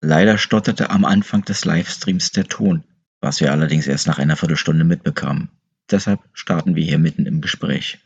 Leider stotterte am Anfang des Livestreams der Ton, was wir allerdings erst nach einer Viertelstunde mitbekamen. Deshalb starten wir hier mitten im Gespräch.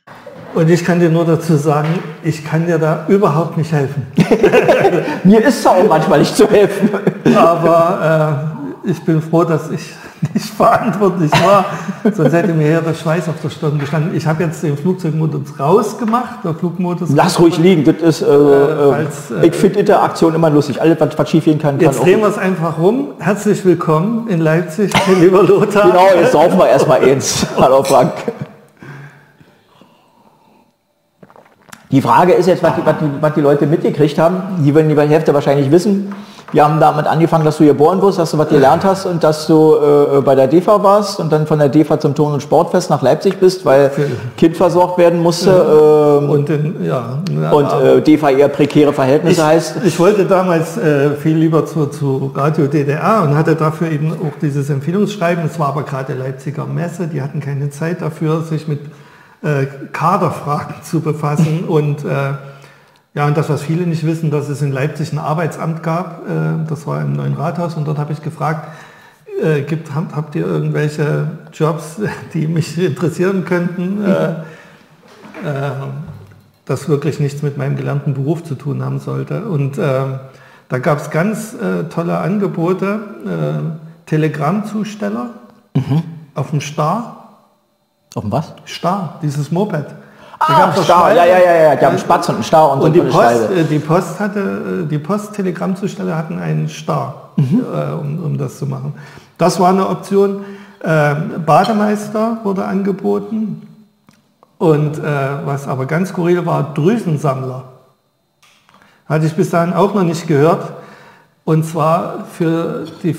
Und ich kann dir nur dazu sagen, ich kann dir da überhaupt nicht helfen. Mir ist es auch manchmal nicht zu helfen. Aber äh, ich bin froh, dass ich nicht verantwortlich war. Sonst hätte mir hier der Schweiß auf der Stirn gestanden. Ich habe jetzt den Flugzeugmodus rausgemacht. Der Flugmodus Lass ruhig liegen. Das ist, äh, äh, als, äh, ich finde Interaktion immer lustig. Alles, was, was schief gehen kann, Jetzt drehen wir es einfach rum. Herzlich willkommen in Leipzig, lieber Lothar. Genau, jetzt saufen wir erstmal eins. Hallo Frank. Die Frage ist jetzt, was die, was die, was die Leute mitgekriegt haben. Die werden die Hälfte wahrscheinlich wissen. Wir haben damit angefangen, dass du geboren wirst, dass du was gelernt hast und dass du äh, bei der DEFA warst und dann von der DEFA zum Turn- und Sportfest nach Leipzig bist, weil Kind versorgt werden musste. Ähm, und in, ja, und äh, DEFA eher prekäre Verhältnisse ich, heißt. Ich wollte damals äh, viel lieber zu, zu Radio DDR und hatte dafür eben auch dieses Empfehlungsschreiben. Es war aber gerade Leipziger Messe, die hatten keine Zeit dafür, sich mit äh, Kaderfragen zu befassen und äh, ja, und das, was viele nicht wissen, dass es in Leipzig ein Arbeitsamt gab, äh, das war im neuen Rathaus und dort habe ich gefragt, äh, gibt, habt, ihr irgendwelche Jobs, die mich interessieren könnten, äh, äh, das wirklich nichts mit meinem gelernten Beruf zu tun haben sollte. Und da gab es ganz tolle Angebote, Telegrammzusteller mhm. auf dem Star. Auf dem was? Star, dieses Moped. Ah, Star, ja, ja, ja, ja, die haben einen Spatz und einen Star und, und die, Post, äh, die Post hatte, äh, die Post-Telegrammzusteller hatten einen Star, mhm. äh, um, um das zu machen. Das war eine Option. Ähm, Bademeister wurde angeboten und äh, was aber ganz skurril war, Drüsensammler. Hatte ich bis dahin auch noch nicht gehört. Und zwar für die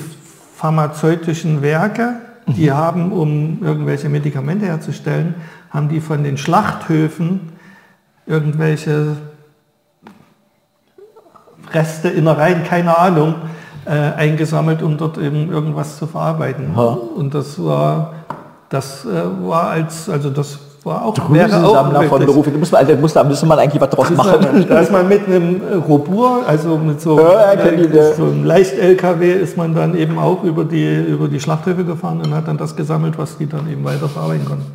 pharmazeutischen Werke, die mhm. haben, um irgendwelche Medikamente herzustellen, haben die von den Schlachthöfen irgendwelche Reste, Innereien, keine Ahnung, äh, eingesammelt, um dort eben irgendwas zu verarbeiten. Ha. Und das war, das äh, war als, also das war auch, auch von Beruf. Da muss man, also muss, da müsste man eigentlich was draus machen. Da ist man mit einem Robur, also mit so, ja, äh, so einem Leicht-LKW ist man dann eben auch über die, über die Schlachthöfe gefahren und hat dann das gesammelt, was die dann eben weiter verarbeiten konnten.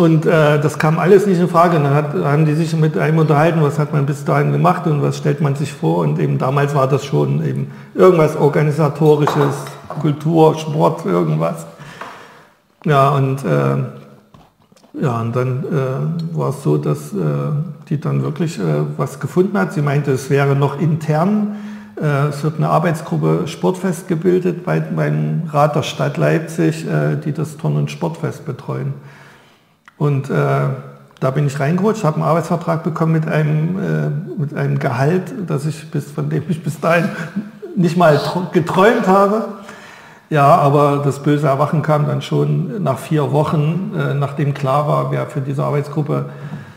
Und äh, das kam alles nicht in Frage. Und dann hat, haben die sich mit einem unterhalten, was hat man bis dahin gemacht und was stellt man sich vor. Und eben damals war das schon eben irgendwas organisatorisches, Kultur, Sport, irgendwas. Ja, und, äh, ja, und dann äh, war es so, dass äh, die dann wirklich äh, was gefunden hat. Sie meinte, es wäre noch intern. Äh, es wird eine Arbeitsgruppe Sportfest gebildet bei, beim Rat der Stadt Leipzig, die das Turn- und Sportfest betreuen. Und äh, da bin ich reingerutscht, habe einen Arbeitsvertrag bekommen mit einem, äh, mit einem Gehalt, das ich bis, von dem ich bis dahin nicht mal geträumt habe. Ja, aber das böse Erwachen kam dann schon nach vier Wochen, äh, nachdem klar war, wer für diese Arbeitsgruppe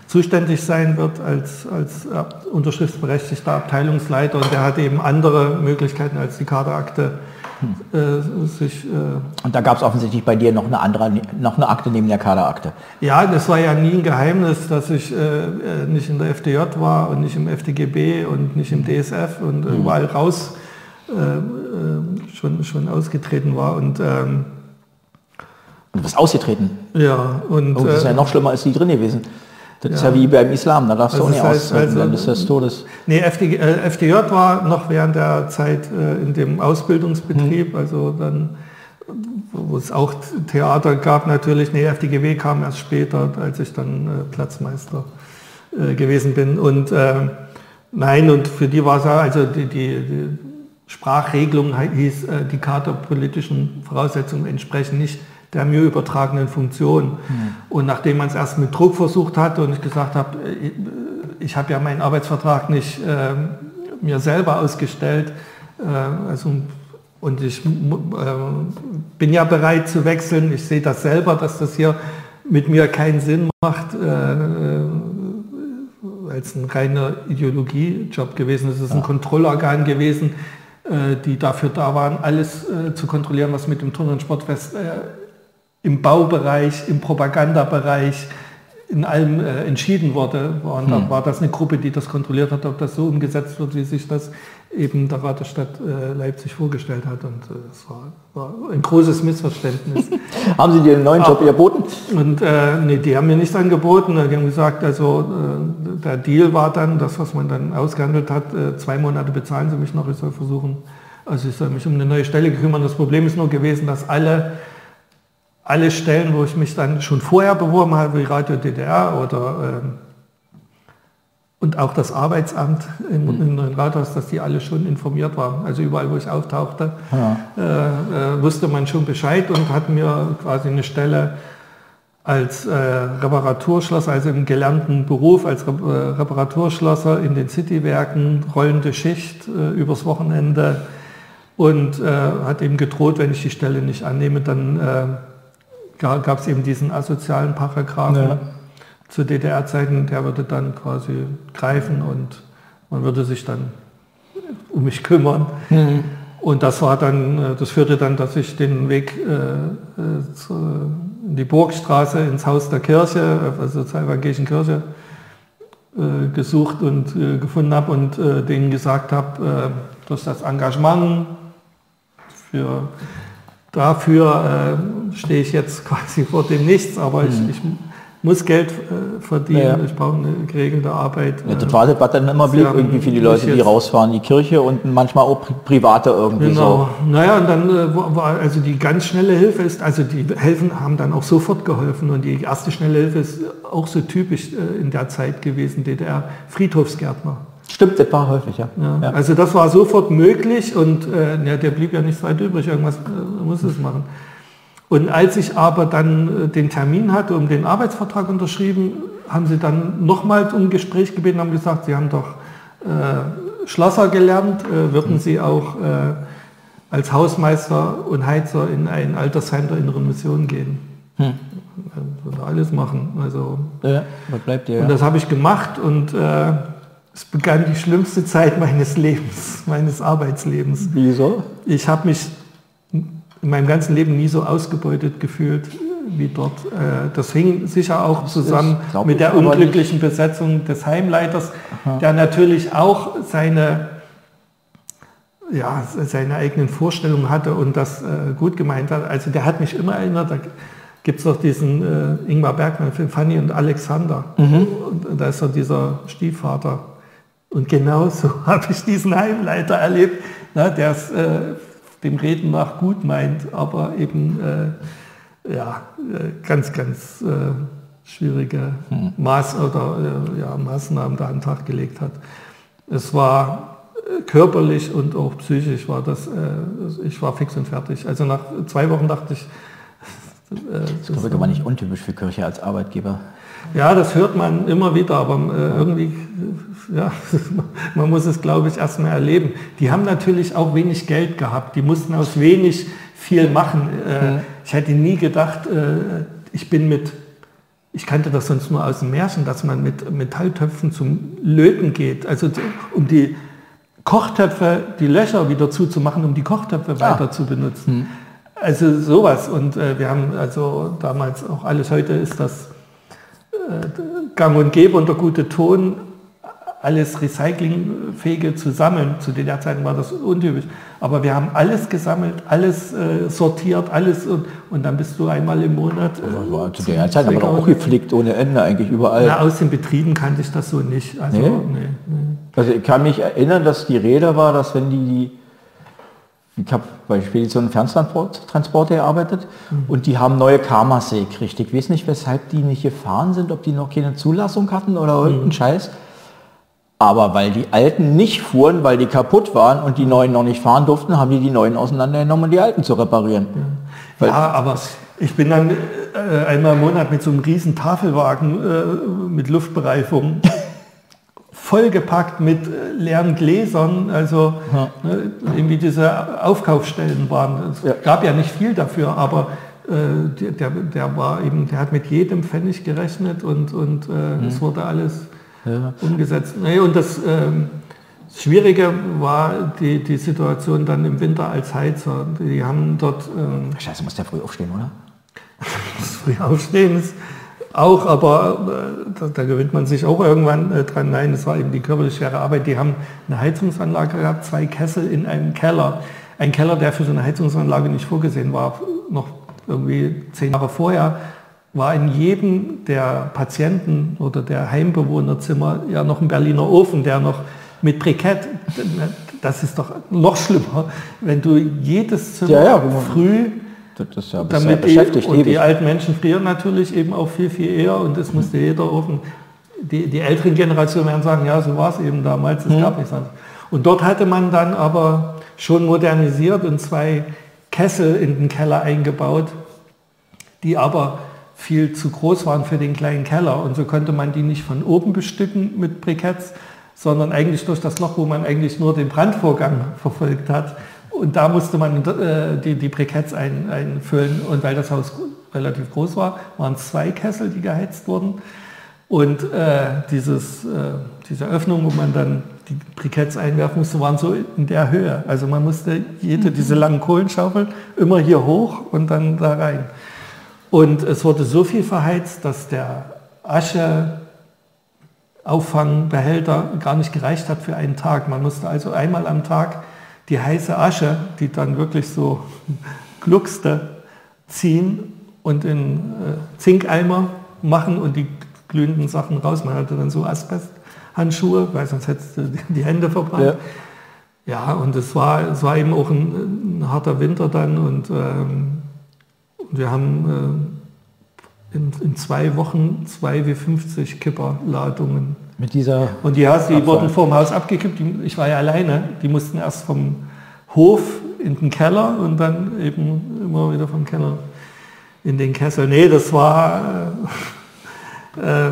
zuständig sein wird als, als äh, unterschriftsberechtigter Abteilungsleiter. Und der hat eben andere Möglichkeiten als die Kaderakte äh, sich, äh und da gab es offensichtlich bei dir noch eine andere, noch eine Akte neben der Kaderakte. Ja, das war ja nie ein Geheimnis, dass ich äh, äh nicht in der FDJ war und nicht im FDGB und nicht im DSF und mhm. überall raus äh, schon, schon ausgetreten war. Und, ähm, du bist ausgetreten? Ja. Und, oh, das ist ja noch schlimmer als die drin gewesen. Das ja. ist ja wie beim Islam, da darfst du also auch nicht heißt, also, dann ist das Todes. Nee, FD, äh, FDJ war noch während der Zeit äh, in dem Ausbildungsbetrieb, mhm. also dann, wo es auch Theater gab natürlich. Nee, FDGW kam erst später, als ich dann äh, Platzmeister äh, gewesen bin. Und äh, nein, und für die war es also die, die, die Sprachregelung hieß, äh, die kaderpolitischen Voraussetzungen entsprechen nicht der mir übertragenen Funktion. Mhm. Und nachdem man es erst mit Druck versucht hat und ich gesagt habe, äh, ich habe ja meinen Arbeitsvertrag nicht äh, mir selber ausgestellt, äh, also, und ich äh, bin ja bereit zu wechseln. Ich sehe das selber, dass das hier mit mir keinen Sinn macht, äh, weil es ein reiner Ideologiejob gewesen ist. Es ist ein Kontrollorgan gewesen, äh, die dafür da waren, alles zu kontrollieren, was mit dem Turn- und Sportfest im Baubereich, im Propagandabereich, in allem äh, entschieden wurde. Und hm. war das eine Gruppe, die das kontrolliert hat, ob das so umgesetzt wird, wie sich das eben der Rat der Stadt äh, Leipzig vorgestellt hat. Und äh, es war, war, ein großes Missverständnis. haben Sie dir einen neuen Job Aber, geboten? Und äh, nee, die haben mir nichts angeboten. Die haben gesagt, also äh, der Deal war dann, das, was man dann ausgehandelt hat, äh, zwei Monate bezahlen Sie mich noch, ich soll versuchen, also ich soll mich um eine neue Stelle kümmern. Das Problem ist nur gewesen, dass alle alle Stellen, wo ich mich dann schon vorher beworben habe, wie Radio DDR oder ähm, und auch das Arbeitsamt im, mhm. im Rathaus, dass die alle schon informiert waren. Also überall, wo ich auftauchte, ja. äh, äh, wusste man schon Bescheid und hat mir quasi eine Stelle als äh, Reparaturschlosser, also im gelernten Beruf als Re äh, Reparaturschlosser in den Citywerken, rollende Schicht äh, übers Wochenende und äh, hat eben gedroht, wenn ich die Stelle nicht annehme, dann gab es eben diesen asozialen Paragraphen ja. zu DDR-Zeiten, der würde dann quasi greifen und man würde sich dann um mich kümmern. Mhm. Und das war dann, äh, das führte dann, dass ich den Weg äh, äh zu, in die Burgstraße ins Haus der Kirche, also zur evangelischen Kirche, äh, gesucht und äh, gefunden habe und äh, denen gesagt habe, dass das Engagement für dafür äh, stehe ich jetzt quasi vor dem Nichts, aber ich, mhm. ich muss Geld äh, verdienen, ja, ja. ich brauche eine geregelte Arbeit. Ja, das war das dann immer Blick irgendwie für die Leute, die rausfahren, die Kirche und manchmal auch Private irgendwie genau. so. Naja, und dann äh, war also die ganz schnelle Hilfe ist, also die helfen haben dann auch sofort geholfen und die erste schnelle Hilfe ist auch so typisch äh, in der Zeit gewesen, DDR, Friedhofsgärtner. Stimmt, das war häufig, ja. ja. Also das war sofort möglich und äh, der blieb ja nicht weit übrig, irgendwas äh, muss es machen. Und als ich aber dann äh, den Termin hatte, um den Arbeitsvertrag unterschrieben, haben sie dann nochmal um Gespräch gebeten, haben gesagt, sie haben doch äh, Schlosser gelernt, äh, würden sie auch äh, als Hausmeister und Heizer in ein Altersheim der Inneren Mission gehen. Hm. Würde alles machen. Also, ja, was bleibt dir? Und das habe ich gemacht und es begann die schlimmste Zeit meines Lebens, meines Arbeitslebens. Wieso? Ich habe mich in meinem ganzen Leben nie so ausgebeutet gefühlt wie dort. Äh, das hing sicher auch zusammen ist, mit der unglücklichen. Besetzung des Heimleiters, Aha. der natürlich auch seine, ja, seine eigenen Vorstellungen hatte und das äh, gut gemeint hat. Also der hat mich immer erinnert, da gibt es doch diesen äh, Ingmar Bergmann-Film Fanny und Alexander. Mhm. Und da ist so dieser Stiefvater und genau so habe ich diesen Heimleiter erlebt, na, der es dem Reden nach gut meint, aber eben äh, ja, äh, ganz, ganz äh, schwierige hm. Maß oder äh, ja, Maßnahmen da an den Tag gelegt hat. Es war äh, körperlich und auch psychisch war das, ich war fix und fertig. Also nach zwei Wochen dachte ich, das ist aber nicht untypisch für Kirche als Arbeitgeber. Ja, das hört man immer wieder, aber äh, irgendwie, ja, man muss es, glaube ich, erstmal erleben. Die haben natürlich auch wenig Geld gehabt. Die mussten aus wenig viel machen. Äh, ich hätte nie gedacht, äh, ich bin mit, ich kannte das sonst nur aus dem Märchen, dass man mit Metalltöpfen zum Löten geht. Also um die Kochtöpfe, die Löcher wieder zuzumachen, um die Kochtöpfe ah. weiter zu benutzen. Hm. Also sowas. Und äh, wir haben also damals auch alles, heute ist das äh, gang und gäbe und der gute Ton, alles Recyclingfähige zu sammeln. Zu den Zeiten war das untypisch. Aber wir haben alles gesammelt, alles äh, sortiert, alles und, und dann bist du einmal im Monat. Äh, zu der Zeit aber doch auch gepflegt ohne Ende eigentlich überall. Na, aus den Betrieben kannte ich das so nicht. Also, nee? Nee, nee. also ich kann mich erinnern, dass die Rede war, dass wenn die, die ich habe bei Spedition Fernstransporte gearbeitet mhm. und die haben neue Karmasee gekriegt. Ich weiß nicht, weshalb die nicht gefahren sind, ob die noch keine Zulassung hatten oder irgendeinen mhm. Scheiß. Aber weil die alten nicht fuhren, weil die kaputt waren und die neuen noch nicht fahren durften, haben die die neuen auseinandergenommen, um die alten zu reparieren. Ja, ja aber ich bin dann äh, einmal im Monat mit so einem riesen Tafelwagen äh, mit Luftbereifung vollgepackt mit äh, leeren Gläsern, also ja. ne, irgendwie diese Aufkaufstellen waren. Es ja. gab ja nicht viel dafür, aber äh, der, der war eben, der hat mit jedem Pfennig gerechnet und, und äh, mhm. es wurde alles ja. umgesetzt. Nee, und das ähm, Schwierige war die, die Situation dann im Winter als Heizer. Die haben dort... Ähm, Scheiße, muss der früh aufstehen, oder? früh aufstehen ist Auch, aber äh, da, da, gewöhnt man sich auch irgendwann äh, dran. Nein, es war eben die körperlich schwere Arbeit. Die haben eine Heizungsanlage gehabt, zwei Kessel in einem Keller. Ein Keller, der für so eine Heizungsanlage nicht vorgesehen war, noch irgendwie zehn Jahre vorher, war in jedem der Patienten oder der Heimbewohnerzimmer ja noch ein Berliner Ofen, der noch mit Brikett, das ist doch noch schlimmer, wenn du jedes Zimmer ja, ja, früh das ja damit beschäftigt. Und die alten Menschen frieren natürlich eben auch viel, viel eher und es musste mhm. jeder Ofen. Die, die älteren Generationen werden sagen, ja, so war es eben damals, es mhm. gab nichts anderes. Und dort hatte man dann aber schon modernisiert und zwei Kessel in den Keller eingebaut, die aber viel zu groß waren für den kleinen Keller. Und so konnte man die nicht von oben bestücken mit Briketts, sondern eigentlich durch das Loch, wo man eigentlich nur den Brandvorgang verfolgt hat, und da musste man äh, die, die Briketts ein, einfüllen. Und weil das Haus relativ groß war, waren zwei Kessel, die geheizt wurden. Und äh, dieses, äh, diese Öffnung, wo man dann die Briketts einwerfen musste, waren so in der Höhe. Also man musste jede mhm. diese langen Kohlenschaufeln immer hier hoch und dann da rein. Und es wurde so viel verheizt, dass der Ascheauffangbehälter gar nicht gereicht hat für einen Tag. Man musste also einmal am Tag die heiße Asche, die dann wirklich so gluckste, ziehen und in äh, Zinkeimer machen und die glühenden Sachen raus. Man hatte dann so Asbesthandschuhe, weil sonst hättest du die Hände verbrannt. Ja, ja und es war, es war eben auch ein, ein harter Winter dann und, ähm, wir haben äh, in, in, zwei Wochen zwei wie 50 Kipperladungen mit dieser und die, Haus, die wurden vom Haus abgekippt. Ich war ja alleine. Die mussten erst vom Hof in den Keller und dann eben immer wieder vom Keller in den Kessel. Nee, das war, äh, äh,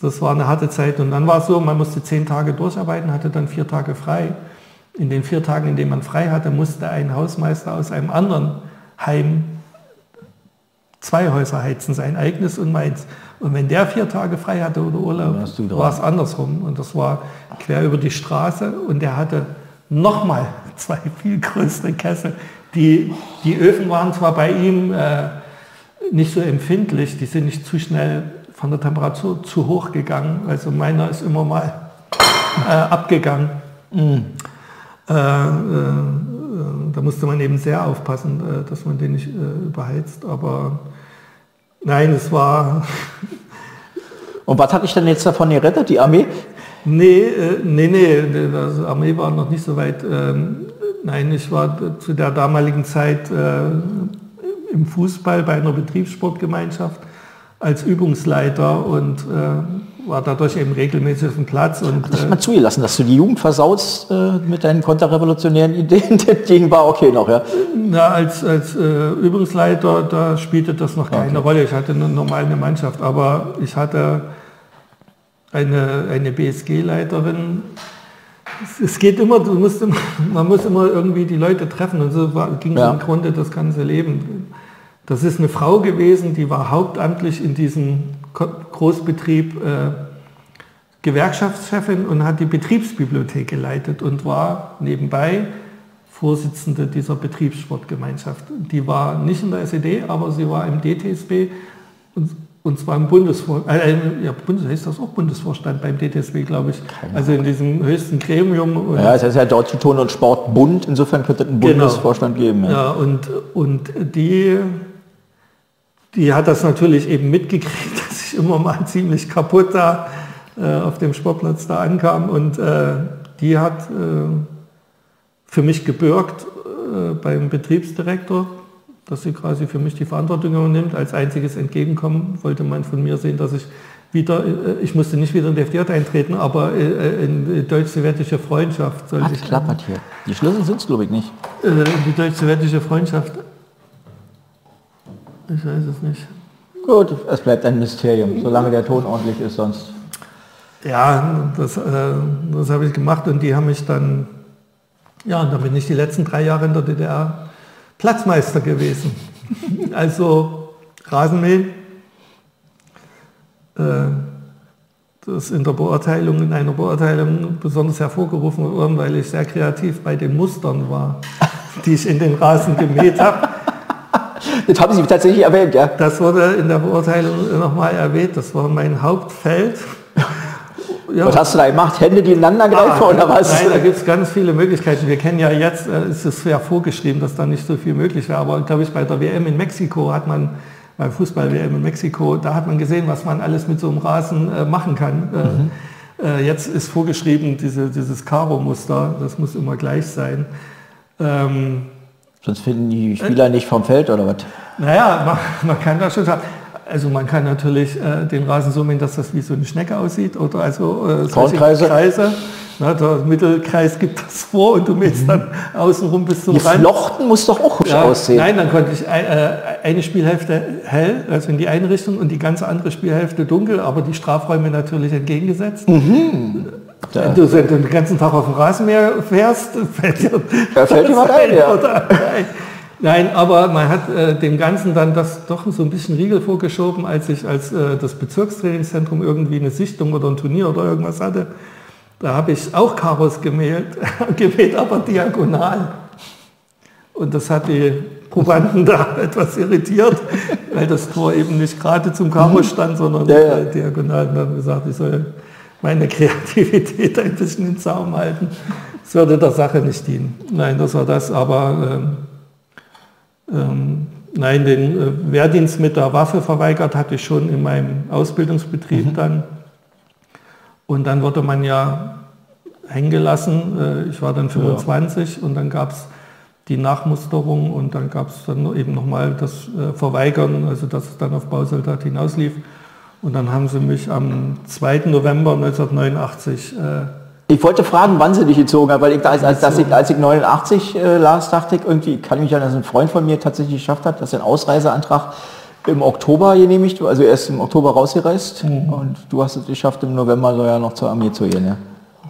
das war eine harte Zeit. Und dann war es so, man musste zehn Tage durcharbeiten, hatte dann vier Tage frei. In den vier Tagen, in denen man frei hatte, musste ein Hausmeister aus einem anderen Heim zwei Häuser heizen, sein eigenes und meins. Und wenn der vier Tage frei hatte oder Urlaub, war es andersrum. Und das war quer über die Straße und er hatte nochmal zwei viel größere Kessel. Die, die Öfen waren zwar bei ihm äh, nicht so empfindlich, die sind nicht zu schnell von der Temperatur zu hoch gegangen. Also meiner ist immer mal äh, abgegangen. Mm. Äh, da musste man eben sehr aufpassen, äh, dass man den nicht überheizt. Aber Nein, es war. Und was hat dich denn jetzt davon gerettet, die Armee? Nee, äh, nee, nee, die Armee war noch nicht so weit. Ähm, nein, ich war zu der damaligen Zeit äh, im Fußball bei einer Betriebssportgemeinschaft als Übungsleiter und äh, war dadurch eben regelmäßig auf dem Platz. Und, Hat dich mal zugelassen, dass du die Jugend versaust äh, mit deinen konterrevolutionären Ideen? Die war okay noch, ja? Na, als, als äh, Übungsleiter, da spielte das noch keine okay. Rolle. Ich hatte eine normale Mannschaft, aber ich hatte eine, eine BSG-Leiterin. Es, es, geht immer, du musst immer, man muss immer irgendwie die Leute treffen und so war, ging ja. im Grunde das ganze Leben. Das ist eine Frau gewesen, die war hauptamtlich in diesem Großbetrieb äh, Gewerkschaftschefin und hat die Betriebsbibliothek geleitet und war nebenbei Vorsitzende dieser Betriebssportgemeinschaft. Die war nicht in der SED, aber sie war im DTSB und, und zwar im Bundesvorstand, äh, ja, Bundes, heißt das auch Bundesvorstand beim DTSB, glaube ich. Also in diesem höchsten Gremium. ja, es ist ja Deutsche Ton- und Sportbund, insofern könnte es einen genau. Bundesvorstand geben. Ja, ja und, und die die hat das natürlich eben mitgekriegt, dass ich immer mal ziemlich kaputt da äh, auf dem Sportplatz da ankam und äh, die hat äh, für mich gebürgt äh, beim Betriebsdirektor, dass sie quasi für mich die Verantwortung übernimmt. Als einziges Entgegenkommen wollte man von mir sehen, dass ich wieder, äh, ich musste nicht wieder in die FDJ eintreten, aber äh, in deutsch-sowjetische Freundschaft sollte Hat klappert hier. Die Schlüssel sind es, glaube ich, nicht. die deutsch-sowjetische Freundschaft ich weiß es nicht. Gut, es bleibt ein Mysterium, solange der Ton ordentlich ist, sonst. Ja, das, äh, das habe ich gemacht und die haben mich dann, ja, und dann bin ich die letzten drei Jahre in der DDR Platzmeister gewesen. also Rasenmähen, äh, das in der Beurteilung, in einer Beurteilung besonders hervorgerufen worden, weil ich sehr kreativ bei den Mustern war, die ich in den Rasen gemäht habe. Das haben Sie tatsächlich erwähnt, ja? Das wurde in der Beurteilung nochmal erwähnt. Das war mein Hauptfeld. Ja. Was hast du da gemacht? Hände, die ineinander greifen ah, oder was? Nein, da gibt es ganz viele Möglichkeiten. Wir kennen ja jetzt, äh, es ist ja vorgeschrieben, dass da nicht so viel möglich wäre. Aber glaube ich, bei der WM in Mexiko hat man, beim Fußball-WM in Mexiko, da hat man gesehen, was man alles mit so einem Rasen äh, machen kann. Äh, mhm. Äh, jetzt ist vorgeschrieben, diese, dieses Karo-Muster, das muss immer gleich sein. Ähm, Sonst finden die Spieler äh, nicht vom Feld oder was? Naja, man, man kann das schon sagen. Also man kann natürlich äh, den Rasen so machen, dass das wie so eine Schnecke aussieht oder also äh, Kreise. Kreise. Na, der Mittelkreis gibt das vor und du mähst mhm. dann außenrum bis zum Rand. Flochten muss doch auch hübsch ja, aussehen. Nein, dann konnte ich äh, eine Spielhälfte hell, also in die eine Richtung und die ganze andere Spielhälfte dunkel, aber die Strafräume natürlich entgegengesetzt. Mhm. Wenn du den ganzen Tag auf dem Rasenmäher fährst, fällt dir, da fällt dir was ein, ja. Nein, aber man hat äh, dem Ganzen dann das doch so ein bisschen Riegel vorgeschoben, als ich als äh, das Bezirkstrainingszentrum irgendwie eine Sichtung oder ein Turnier oder irgendwas hatte. Da habe ich auch Karos gemäht, gemäht, aber diagonal. Und das hat die Probanden da etwas irritiert, weil das Tor eben nicht gerade zum Karo stand, sondern ja, ja. diagonal. Und dann gesagt, ich soll meine Kreativität ein bisschen in Zaum halten. Das würde der Sache nicht dienen. Nein, das war das, aber ähm, ähm, nein, den äh, Wehrdienst mit der Waffe verweigert hatte ich schon in meinem Ausbildungsbetrieb mhm. dann. Und dann wurde man ja hängen gelassen. Äh, ich war dann 25 ja. und dann gab es die Nachmusterung und dann gab es dann eben nochmal das äh, Verweigern, also dass es dann auf Bausoldat hinauslief. Und dann haben sie mich am 2. November 1989 äh, ich wollte fragen, wann sie dich gezogen hat, weil ich, als, als, als, ich, als ich 89 äh, las, dachte ich irgendwie, kann ich mich erinnern, dass ein Freund von mir tatsächlich geschafft hat, dass er einen Ausreiseantrag im Oktober genehmigt, also er ist im Oktober rausgereist mhm. und du hast es geschafft, im November so ja noch zur Armee zu gehen. Ja,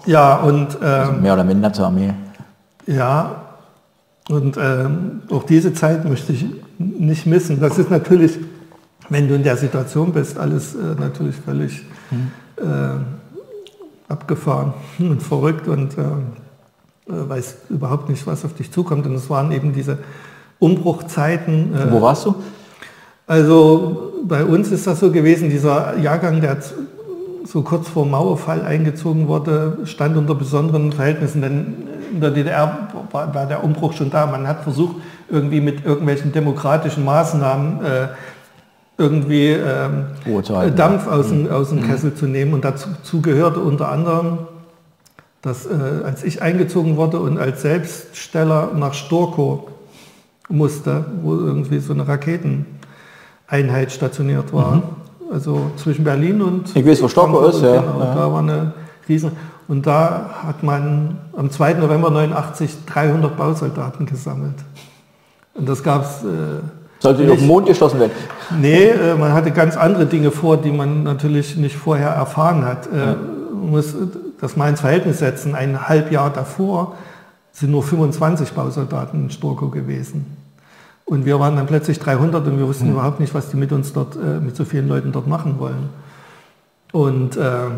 ja und... Ähm, also mehr oder minder zur Armee. Ja, und ähm, auch diese Zeit möchte ich nicht missen. Das ist natürlich, wenn du in der Situation bist, alles äh, natürlich völlig... Mhm. Äh, abgefahren und verrückt und äh, äh, weiß überhaupt nicht, was auf dich zukommt. Und es waren eben diese Umbruchzeiten. Äh, Wo warst du? Also bei uns ist das so gewesen, dieser Jahrgang, der so kurz vor Mauerfall eingezogen wurde, stand unter besonderen Verhältnissen, denn in der DDR war, der Umbruch schon da. Man hat versucht, irgendwie mit irgendwelchen demokratischen Maßnahmen äh, irgendwie ähm, Dampf aus dem, mhm. aus dem mhm. Kessel zu nehmen. Und dazu gehörte unter anderem, dass äh, als ich eingezogen wurde und als Selbststeller nach Storkow musste, wo irgendwie so eine Raketeneinheit stationiert war. Mhm. Also zwischen Berlin und... Ich weiß, wo Storkow ist, ja. Genau, ja. Da war eine riesen... Und da hat man am 2. November 89 300 Bausoldaten gesammelt. Und das gab es... Äh, sollte nicht auf den Mond geschlossen werden? Nee, äh, man hatte ganz andere Dinge vor, die man natürlich nicht vorher erfahren hat. Äh, ja. Man muss das mal ins Verhältnis setzen. Ein Halbjahr davor sind nur 25 Bausoldaten in Storkow gewesen. Und wir waren dann plötzlich 300 und wir wussten mhm. überhaupt nicht, was die mit uns dort, äh, mit so vielen Leuten dort machen wollen. Und äh,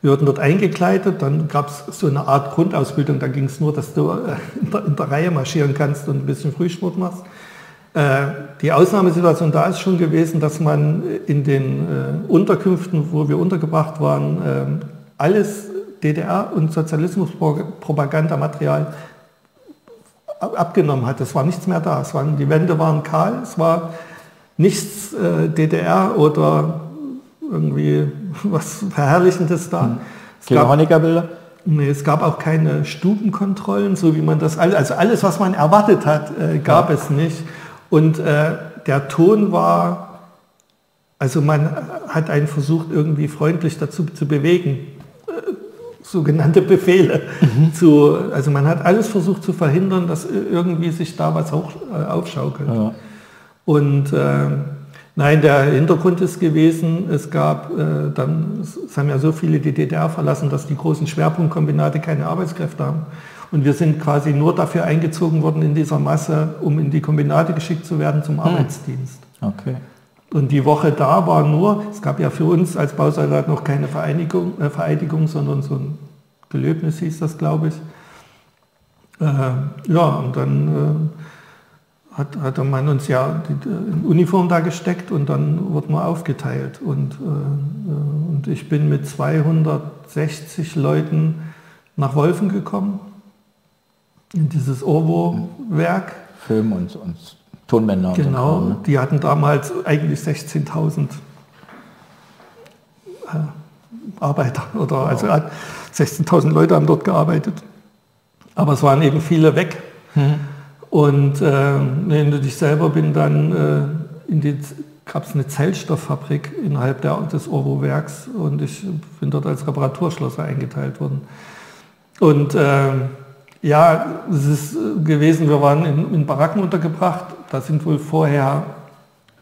wir wurden dort eingekleidet, dann gab es so eine Art Grundausbildung, da ging es nur, dass du äh, in der, in der Reihe marschieren kannst und ein bisschen Frühsport machst. Äh, die Ausnahmesituation da ist schon gewesen, dass man in den äh, Unterkünften, wo wir untergebracht waren, äh, alles DDR- und Sozialismuspropagandamaterial abgenommen hat. Es war nichts mehr da. Es waren, die Wände waren kahl, es war nichts äh, DDR oder irgendwie was Verherrlichendes da. Hm. Bilder? Nee, es gab auch keine Stubenkontrollen, so wie man das, also alles, was man erwartet hat, äh, gab ja. es nicht. Und äh, der Ton war, also man hat einen versucht, irgendwie freundlich dazu zu bewegen, sogenannte Befehle mhm. zu, also man hat alles versucht zu verhindern, dass irgendwie sich da was hoch, äh, aufschaukelt. Ja. Und äh, nein, der Hintergrund ist gewesen, es gab äh, dann, es haben ja so viele die DDR verlassen, dass die großen Schwerpunktkombinate keine Arbeitskräfte haben. Und wir sind quasi nur dafür eingezogen worden in dieser Masse, um in die Kombinate geschickt zu werden zum hm. Arbeitsdienst. Okay. Und die Woche da war nur, es gab ja für uns als Bausoldat noch keine Vereinigung, äh, Vereidigung, sondern so ein Gelöbnis hieß das, glaube ich. Äh, ja, und dann hat, hat man uns ja in Uniform da gesteckt und dann wurden wir aufgeteilt. Und, äh, und ich bin mit 260 Leuten nach Wolfen gekommen, in dieses Orwo-Werk. Film und, und Tonbänder. Genau, und so, ne? die hatten damals eigentlich 16.000 äh, Arbeiter oder wow. also 16.000 Leute haben dort gearbeitet. Aber es waren eben viele weg. Mhm. Und äh, ich selber bin dann äh, in die gab es eine Zellstofffabrik innerhalb der, des Oro-Werks und ich bin dort als Reparaturschlosser eingeteilt worden. Und äh, ja, es ist gewesen, wir waren in, in Baracken untergebracht. Da sind wohl vorher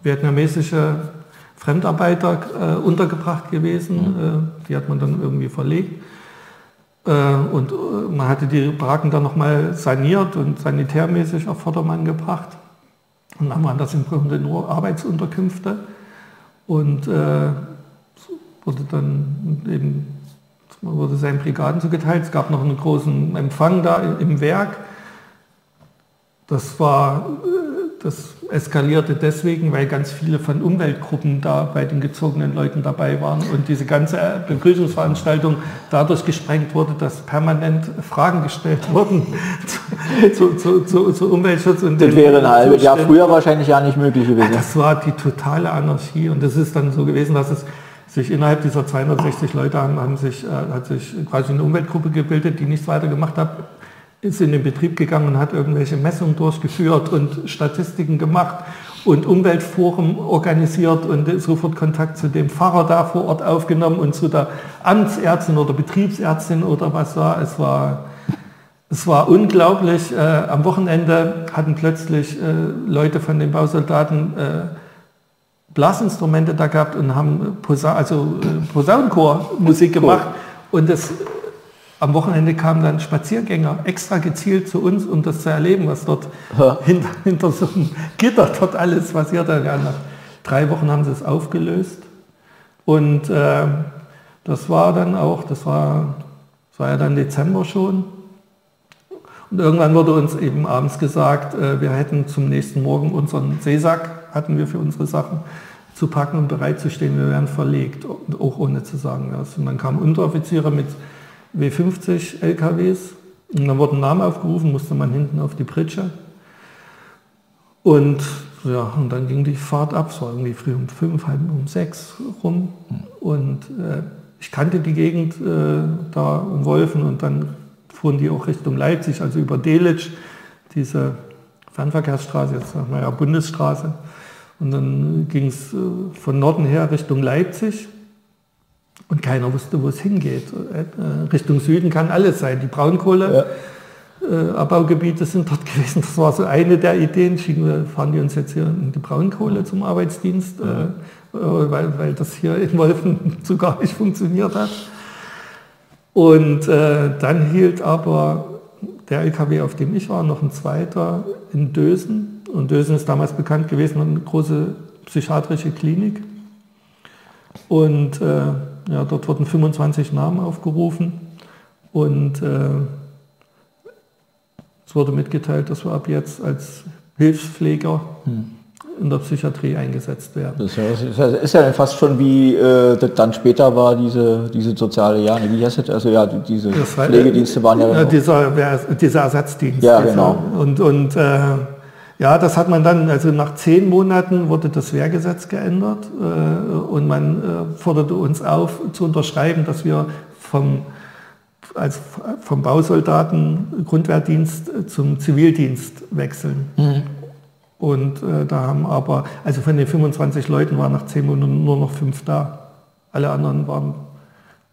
vietnamesische Fremdarbeiter äh, untergebracht gewesen. Mhm. Die hat man dann irgendwie verlegt. Äh, und äh, man hatte die Baracken dann nochmal saniert und sanitärmäßig auf Vordermann gebracht. Und dann waren das im Grunde nur Arbeitsunterkünfte. Und äh, wurde dann eben wurde seinen Brigaden zugeteilt. Es gab noch einen großen Empfang da im Werk. Das war das eskalierte deswegen, weil ganz viele von Umweltgruppen da bei den gezogenen Leuten dabei waren und diese ganze Begrüßungsveranstaltung dadurch gesprengt wurde, dass permanent Fragen gestellt wurden zu, zu, zu, zu Umweltschutz. Und das wäre ein halbes Jahr früher wahrscheinlich ja nicht möglich gewesen. Das war die totale Anarchie und das ist dann so gewesen, dass es sich innerhalb dieser 260 Leute haben, haben sich, äh, hat sich quasi eine Umweltgruppe gebildet, die nichts weiter gemacht hat, ist in den Betrieb gegangen und hat irgendwelche Messungen durchgeführt und Statistiken gemacht und Umweltforum organisiert und sofort Kontakt zu dem Pfarrer da vor Ort aufgenommen und zu der Amtsärztin oder Betriebsärztin oder was war. Es war, es war unglaublich. Äh, am Wochenende hatten plötzlich äh, Leute von den Bausoldaten äh, Blasinstrumente da gehabt und haben Posa also, äh, Posaunenchor-Musik gemacht. Und das am Wochenende kamen dann Spaziergänger extra gezielt zu uns, um das zu erleben, was dort hinter, hinter, so einem Gitter dort alles passiert. Nach drei Wochen haben sie es aufgelöst. Und äh, das war dann auch, das war, das war ja dann Dezember schon. Und irgendwann wurde uns eben abends gesagt, äh, wir hätten zum nächsten Morgen unseren Seesack, hatten wir für unsere Sachen, zu packen und bereitzustehen. Wir wären verlegt, auch ohne zu sagen was. Und dann kamen Unteroffiziere mit W50 LKWs. Und dann wurden Namen aufgerufen, musste man hinten auf die Pritsche. Und ja, und dann ging die Fahrt ab, war irgendwie früh um fünf, halb um sechs rum. Und äh, ich kannte die Gegend äh, da um Wolfen und dann fuhren die auch Richtung Leipzig, also über Delitzsch, diese Fernverkehrsstraße, jetzt sagen wir ja Bundesstraße. Und dann ging es äh, von Norden her Richtung Leipzig. Und keiner wusste, wo es hingeht. Äh, Richtung Süden kann alles sein. Die Braunkohle. Ja. Abbaugebiete sind dort gewesen. Das war so eine der Ideen. Schicken fahren die uns jetzt hier in die Braunkohle zum Arbeitsdienst, ja. Äh, weil, weil das hier in Wolfen so gar nicht funktioniert hat. Und äh, dann hielt aber der LKW, auf dem ich war, noch ein zweiter in Dösen. Und Dösen ist damals bekannt gewesen, eine große psychiatrische Klinik. Und äh, ja, dort wurden 25 Namen aufgerufen und äh, es wurde mitgeteilt, dass wir ab jetzt als Hilfspfleger hm. in der Psychiatrie eingesetzt werden. Das ist ja fast schon wie äh, dann später war diese, diese soziale Jahre. Wie heißt das? Also ja, diese war, Pflegedienste waren ja. dieser, dieser Ersatzdienst. Ja, genau. Und, und äh, ja, das hat man dann, also nach zehn Monaten wurde das Wehrgesetz geändert äh, und man äh, forderte uns auf zu unterschreiben, dass wir vom, als, vom Bausoldaten Grundwehrdienst zum Zivildienst wechseln. Mhm. Und äh, da haben aber, also von den 25 Leuten waren nach zehn Monaten nur noch fünf da. Alle anderen waren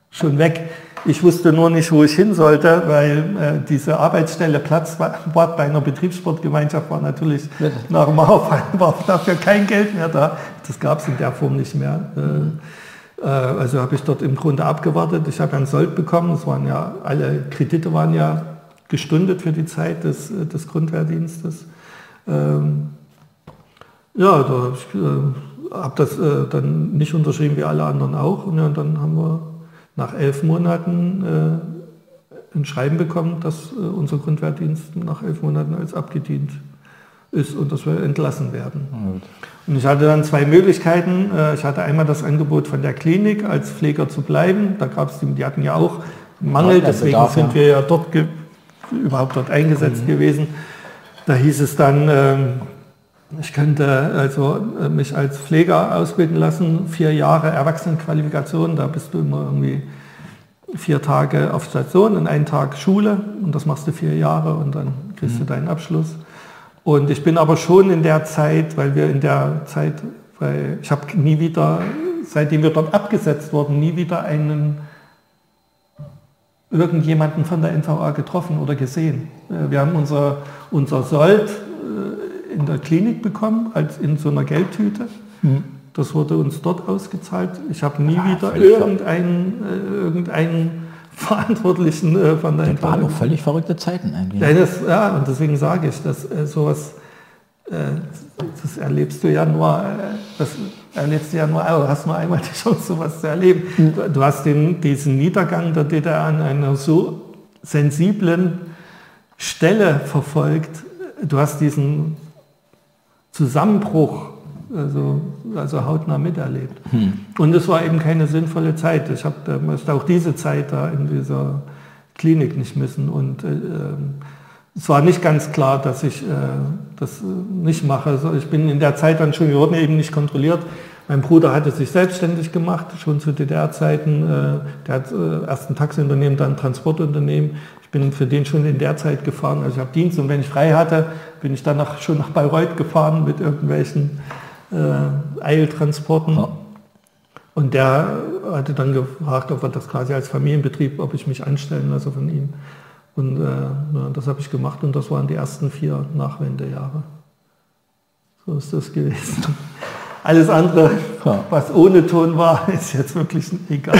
schon weg. Ich wusste nur nicht, wo ich hin sollte, weil äh, diese Arbeitsstelle Platz war, bei einer Betriebssportgemeinschaft war natürlich nach dem Auffallen war dafür kein Geld mehr da. Das gab es in der Form nicht mehr. Äh, äh, also habe ich dort im Grunde abgewartet. Ich habe einen Sold bekommen. Es waren ja alle Kredite waren ja gestundet für die Zeit des, des Grundwehrdienstes. Ähm, ja, da habe ich äh, hab das äh, dann nicht unterschrieben wie alle anderen auch. Und, ja, und dann haben wir nach elf Monaten äh, ein Schreiben bekommen, dass äh, unser Grundwehrdienst nach elf Monaten als abgedient ist und dass wir entlassen werden. Und ich hatte dann zwei Möglichkeiten. Äh, ich hatte einmal das Angebot von der Klinik als Pfleger zu bleiben. Da gab es die, die hatten ja auch Mangel, deswegen Bedarf, sind wir ja dort überhaupt dort eingesetzt mhm. gewesen. Da hieß es dann, ähm, ich könnte also äh, mich als Pfleger ausbilden lassen, vier Jahre Erwachsenenqualifikation, da bist du immer irgendwie vier Tage auf Station und einen Tag Schule und das machst du vier Jahre und dann kriegst mhm. du deinen Abschluss. Und ich bin aber schon in der Zeit, weil wir in der Zeit, weil ich habe nie wieder, seitdem wir dort abgesetzt wurden, nie wieder einen irgendjemanden von der NVA getroffen oder gesehen. Äh, wir haben unser, unser Sold äh, in der Klinik bekommen, als in so einer Geldtüte. Mhm. Das wurde uns dort ausgezahlt. Ich habe nie ja, wieder irgendeinen, äh, irgendeinen Verantwortlichen äh, von der Das waren noch völlig verrückte Zeiten eigentlich. Ja, das, ja und deswegen sage ich, dass äh, sowas, äh, das erlebst du ja nur, äh, das erlebst du ja nur, also hast nur einmal die Chance, sowas zu erleben. Mhm. Du, du, hast den, diesen Niedergang der DDR an einer so sensiblen Stelle verfolgt. Du hast diesen Zusammenbruch also, also hautnah miterlebt. Hm. Und es war eben keine sinnvolle Zeit. Ich habe auch diese Zeit da in dieser Klinik nicht missen. Und äh, ähm, es war nicht ganz klar, dass ich äh, das nicht mache. Also ich bin in der Zeit dann schon, wir wurden eben nicht kontrolliert. Mein Bruder hatte sich selbstständig gemacht, schon zu DDR-Zeiten. Äh, der hat äh, erst ein Taxiunternehmen, dann ein Transportunternehmen. Ich bin für den schon in der Zeit gefahren. Also ich habe Dienst und wenn ich frei hatte, bin ich dann nach, schon nach Bayreuth gefahren mit irgendwelchen äh, Eiltransporten. Ja. Und der hatte dann gefragt, ob er das quasi als Familienbetrieb, ob ich mich anstellen lasse von ihm. Und äh, ja, das habe ich gemacht und das waren die ersten vier Nachwendejahre. So ist das gewesen. Alles andere, ja. was ohne Ton war, ist jetzt wirklich egal.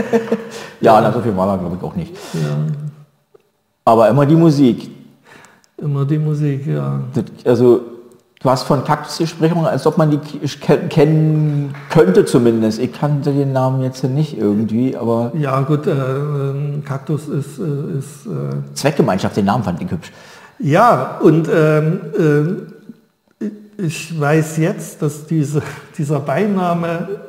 ja, na, so viel war glaube ich auch nicht. Ja. Aber immer die Musik. Immer die Musik, ja. Das, also Du hast von Kaktusbesprechungen, als ob man die kennen könnte zumindest. Ich kannte den Namen jetzt nicht irgendwie, aber... Ja gut, äh, ähm, Kaktus ist... Äh, ist äh Zweckgemeinschaft, den Namen fand ich hübsch. Ja, und ähm, äh, ich weiß jetzt, dass diese, dieser Beiname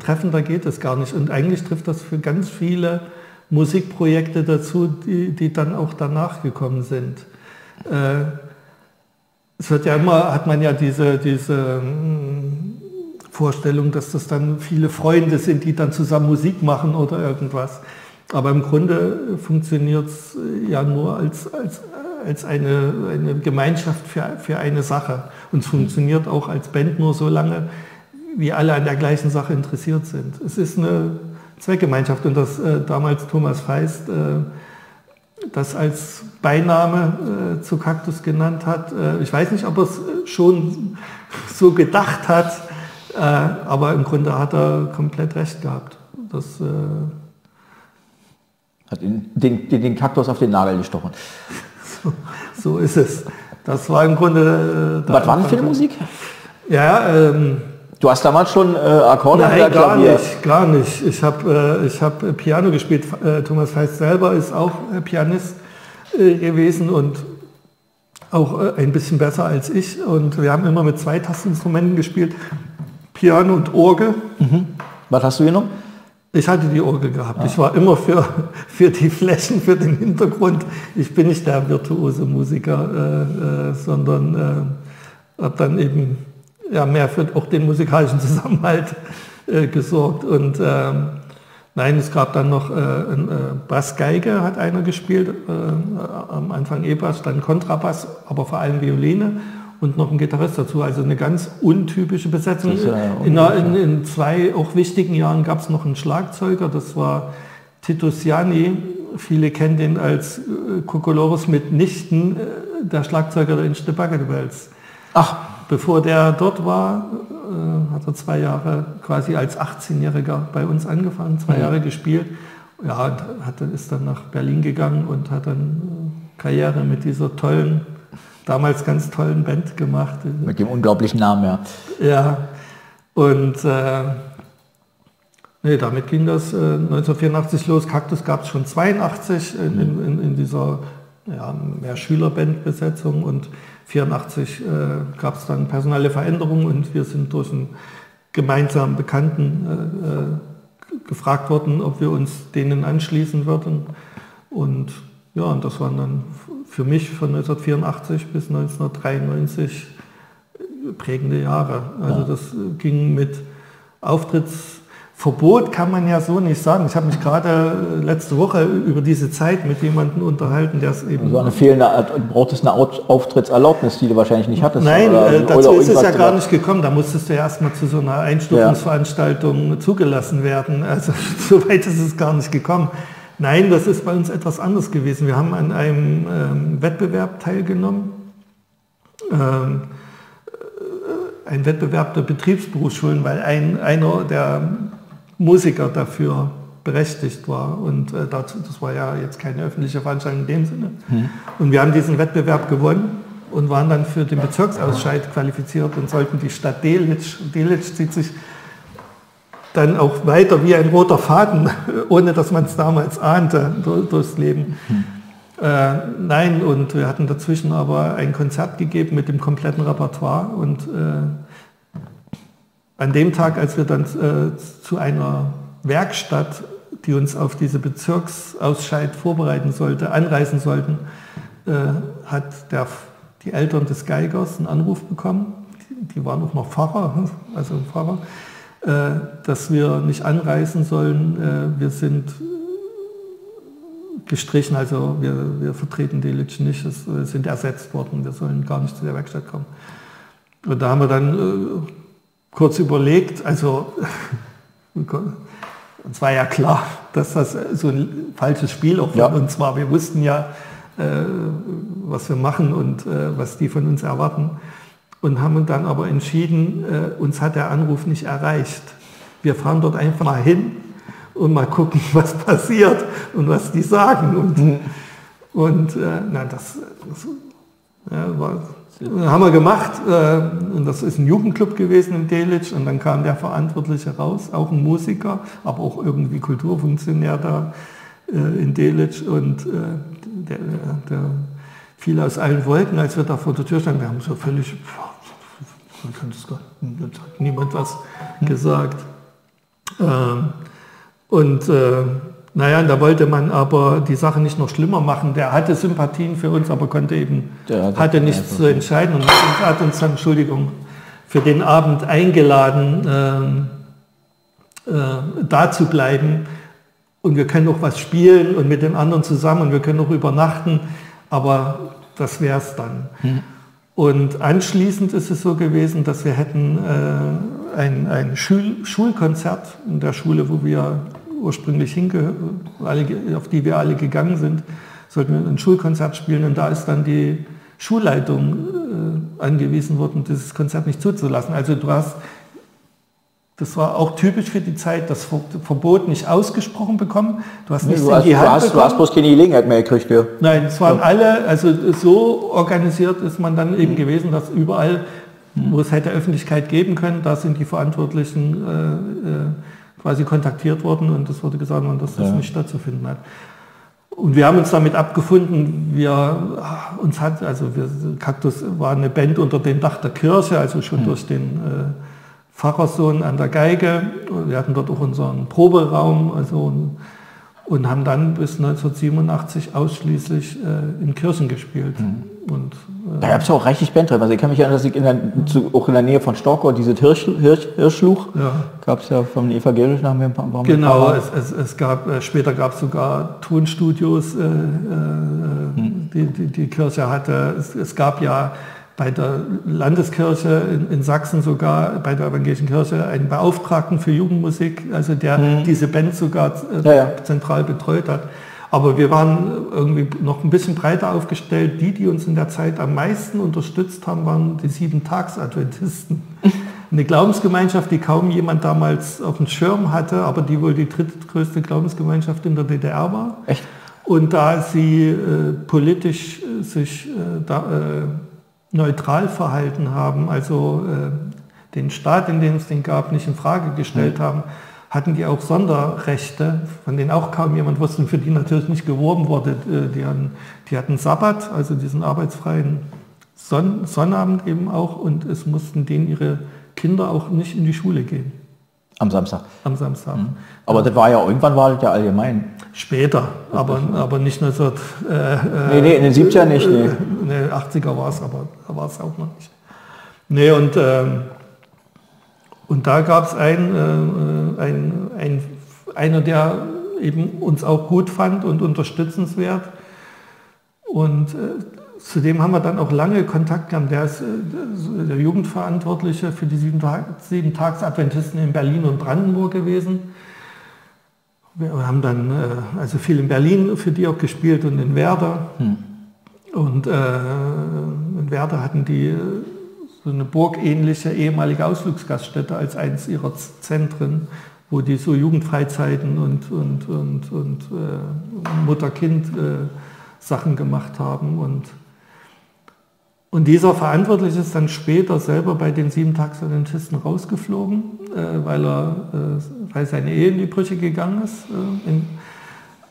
treffender geht es gar nicht. Und eigentlich trifft das für ganz viele Musikprojekte dazu, die, die dann auch danach gekommen sind. Äh, es wird ja immer, hat man ja diese, diese hm, Vorstellung, dass das dann viele Freunde sind, die dann zusammen Musik machen oder irgendwas. Aber im Grunde funktioniert es ja nur als, als, als eine, eine Gemeinschaft für, für eine Sache. Und es funktioniert auch als Band nur so lange, wie alle an der gleichen Sache interessiert sind. Es ist eine Zweckgemeinschaft und das äh, damals Thomas Feist äh, das als Beiname äh, zu Kaktus genannt hat. Äh, ich weiß nicht, ob er es äh, schon so gedacht hat, äh, aber im Grunde hat er komplett recht gehabt. Das, hat den, den, den, Kaktus auf den Nagel gestochen. so, ist es. Das war im Grunde... Äh, Was war denn für eine Musik? Ja, ähm, Du hast damals schon äh, Akkorde Nein, gar nicht, gar nicht. Ich habe äh, hab äh, Piano gespielt. Äh, Thomas Feist selber ist auch äh, Pianist äh, gewesen und auch ein bisschen besser als ich. Und wir haben immer mit zwei Tastinstrumenten gespielt, Piano und Orgel. Mhm. Was hast du genommen? Ich hatte die Orgel gehabt. Ah. Ich war immer für, für die Flächen, für den Hintergrund. Ich bin nicht der virtuose Musiker, sondern habe dann eben ja, mehr für auch den musikalischen Zusammenhalt äh, gesorgt. Und ähm, nein, es gab dann noch äh, ein, äh, Bassgeige, hat einer gespielt, äh, am Anfang E-Bass, dann Kontrabass, aber vor allem Violine und noch ein Gitarrist dazu. Also eine ganz untypische Besetzung. In, in, in, zwei auch wichtigen Jahren gab es noch einen Schlagzeuger, das war Tito Siani. Viele kennen den als äh, Kokolores mitnichten, äh, der Schlagzeuger der Inchte Bucket Ach, Bevor der dort war, äh, hat er zwei Jahre quasi als 18-Jähriger bei uns angefangen, zwei mhm. Jahre gespielt. Ja, hat, ist dann nach Berlin gegangen und hat dann Karriere mit dieser tollen, damals ganz tollen Band gemacht. Mit dem unglaublichen Namen, ja. Ja, und äh, nee, damit ging das äh, 1984 los. Kaktus gab es schon 82 in, in, in, dieser ja, mehr Schülerbandbesetzung und 84 äh, gab es dann personelle Veränderungen und wir sind durch einen gemeinsamen Bekannten äh, äh gefragt worden, ob wir uns denen anschließen würden. Und ja, und das waren dann für mich von 1984 bis 1993 prägende Jahre. Also ja. das ging mit Auftritts Verbot kann man ja so nicht sagen. Ich habe mich gerade letzte Woche über diese Zeit mit jemandem unterhalten, der es eben... So eine fehlende, du brauchtest eine Auftrittserlaubnis, die du wahrscheinlich nicht hattest. Nein, oder, äh, dazu oder ist es ja gar nicht gekommen. Da musstest du erst mal zu so einer Einstufungsveranstaltung ja. zugelassen werden. Also so weit ist es gar nicht gekommen. Nein, das ist bei uns etwas anders gewesen. Wir haben an einem ähm, Wettbewerb teilgenommen. Ähm, äh, ein Wettbewerb der Betriebsberufsschulen, weil ein, einer der Musiker dafür berechtigt war. Und äh, dazu, das war ja jetzt keine öffentliche Veranstaltung in dem Sinne. Mhm. Und wir haben diesen Wettbewerb gewonnen und waren dann für den Bezirksausscheid qualifiziert und sollten die Stadt Delitzsch, Delitzsch zieht sich dann auch weiter wie ein roter Faden, ohne dass man es damals ahnte, durchs Leben. Mhm. Äh, nein, und wir hatten dazwischen aber ein Konzert gegeben mit dem kompletten Repertoire und äh, an dem Tag, als wir dann äh, zu einer Werkstatt, die uns auf diese Bezirksausscheid vorbereiten sollte, anreisen sollten, äh, hat der, die Eltern des Geigers einen Anruf bekommen, die, die waren auch noch Pfarrer, also Pfarrer, dass wir nicht anreisen sollen. Äh, wir sind gestrichen, also wir, wir vertreten Delitzsch nicht, es äh, sind ersetzt worden, wir sollen gar nicht zu der Werkstatt kommen. Und da haben wir dann äh, kurz überlegt, also uns war ja klar, dass das so ein falsches Spiel auch von ja. uns war. Wir wussten ja, äh, was wir machen und äh, was die von uns erwarten. Und haben dann aber entschieden, äh, uns hat der Anruf nicht erreicht. Wir fahren dort einfach mal hin und mal gucken, was passiert und was die sagen. Und, mhm. und äh, na, das, das ja, war haben wir gemacht äh, und das ist ein Jugendclub gewesen in Delitzsch und dann kam der Verantwortliche raus, auch ein Musiker, aber auch irgendwie Kulturfunktionär da äh, in Delitzsch und äh, der, der fiel aus allen Wolken, als wir da vor der Tür standen. Wir haben so völlig, das hat niemand was gesagt. Ähm, und naja, da wollte man aber die Sache nicht noch schlimmer machen. Der hatte Sympathien für uns, aber konnte eben, hatte, hatte nichts zu entscheiden und hat uns dann, Entschuldigung, für den Abend eingeladen, äh, äh, da zu bleiben. Und wir können noch was spielen und mit den anderen zusammen und wir können noch übernachten, aber das wäre es dann. Hm. Und anschließend ist es so gewesen, dass wir hätten äh, ein, ein Schul Schulkonzert in der Schule, wo wir ursprünglich hinge auf die wir alle gegangen sind, sollten wir ein Schulkonzert spielen und da ist dann die Schulleitung äh, angewiesen worden, dieses Konzert nicht zuzulassen. Also du hast, das war auch typisch für die Zeit, das Verbot nicht ausgesprochen bekommen. Du hast, nee, du hast, du hast, du hast bloß keine Gelegenheit mehr gekriegt. Ja. Nein, es waren ja. alle, also so organisiert ist man dann eben mhm. gewesen, dass überall, wo es hätte Öffentlichkeit geben können, da sind die Verantwortlichen äh, äh, quasi kontaktiert worden und es wurde gesagt, dass das ja. nicht stattzufinden hat. Und wir haben uns damit abgefunden, wir uns hat, also wir, Kaktus war eine Band unter dem Dach der Kirche, also schon mhm. durch den äh, Pfarrersohn an der Geige. Wir hatten dort auch unseren Proberaum, also und haben dann bis 1987 ausschließlich äh, in Kirchen gespielt. Mhm. Und, äh, da gab es ja auch reichlich Band drin. Also ich kann mich erinnern, dass ich in der, zu, auch in der Nähe von Storkow diese Hirsch, Hirsch, Hirschluch ja. gab es ja vom evangelischen haben wir ein paar, Genau, es, es, es, gab, äh, später gab es sogar Tonstudios, mhm. die, die, die Kirche hatte. Es, es gab ja bei der Landeskirche in, in, Sachsen sogar, bei der evangelischen Kirche, einen Beauftragten für Jugendmusik, also der mhm. diese Band sogar äh, ja, ja. zentral betreut hat. Aber wir waren irgendwie noch ein bisschen breiter aufgestellt. Die, die uns in der Zeit am meisten unterstützt haben, waren die Sieben-Tags-Adventisten. Eine Glaubensgemeinschaft, die kaum jemand damals auf dem Schirm hatte, aber die wohl die drittgrößte Glaubensgemeinschaft in der DDR war. Echt? Und da sie äh, politisch äh, sich äh, da, äh, neutral verhalten haben, also äh, den Staat, in dem es den gab, nicht in Frage gestellt mhm. haben, hatten die auch Sonderrechte, von denen auch kaum jemand wusste für die natürlich nicht geworben wurde. Äh, die hatten, die hatten Sabbat, also diesen arbeitsfreien Son Sonnabend eben auch und es mussten denen ihre Kinder auch nicht in die Schule gehen. Am Samstag. Am Samstag. Mhm. Aber das war ja irgendwann war das ja allgemein. Später, aber, aber nicht 19. Äh, nee, nee, in den 70er nicht. Nee. nee 80er war es, aber da war es auch noch nicht. Nee, und, ähm, und da gab es ein, äh, ein, ein, einer, der eben uns auch gut fand und unterstützenswert. Und äh, Zudem haben wir dann auch lange Kontakt gehabt. Der ist äh, der Jugendverantwortliche für die Sieben-Tags-Adventisten in Berlin und Brandenburg gewesen. Wir haben dann äh, also viel in Berlin für die auch gespielt und in Werder. Hm. Und äh, in Werder hatten die so eine burgähnliche ehemalige Ausflugsgaststätte als eines ihrer Zentren, wo die so Jugendfreizeiten und, und, und, und äh, Mutter-Kind-Sachen äh, gemacht haben. Und und dieser Verantwortliche ist dann später selber bei den sieben Taxadentisten rausgeflogen, äh, weil, er, äh, weil seine Ehe in die Brüche gegangen ist. Äh, in,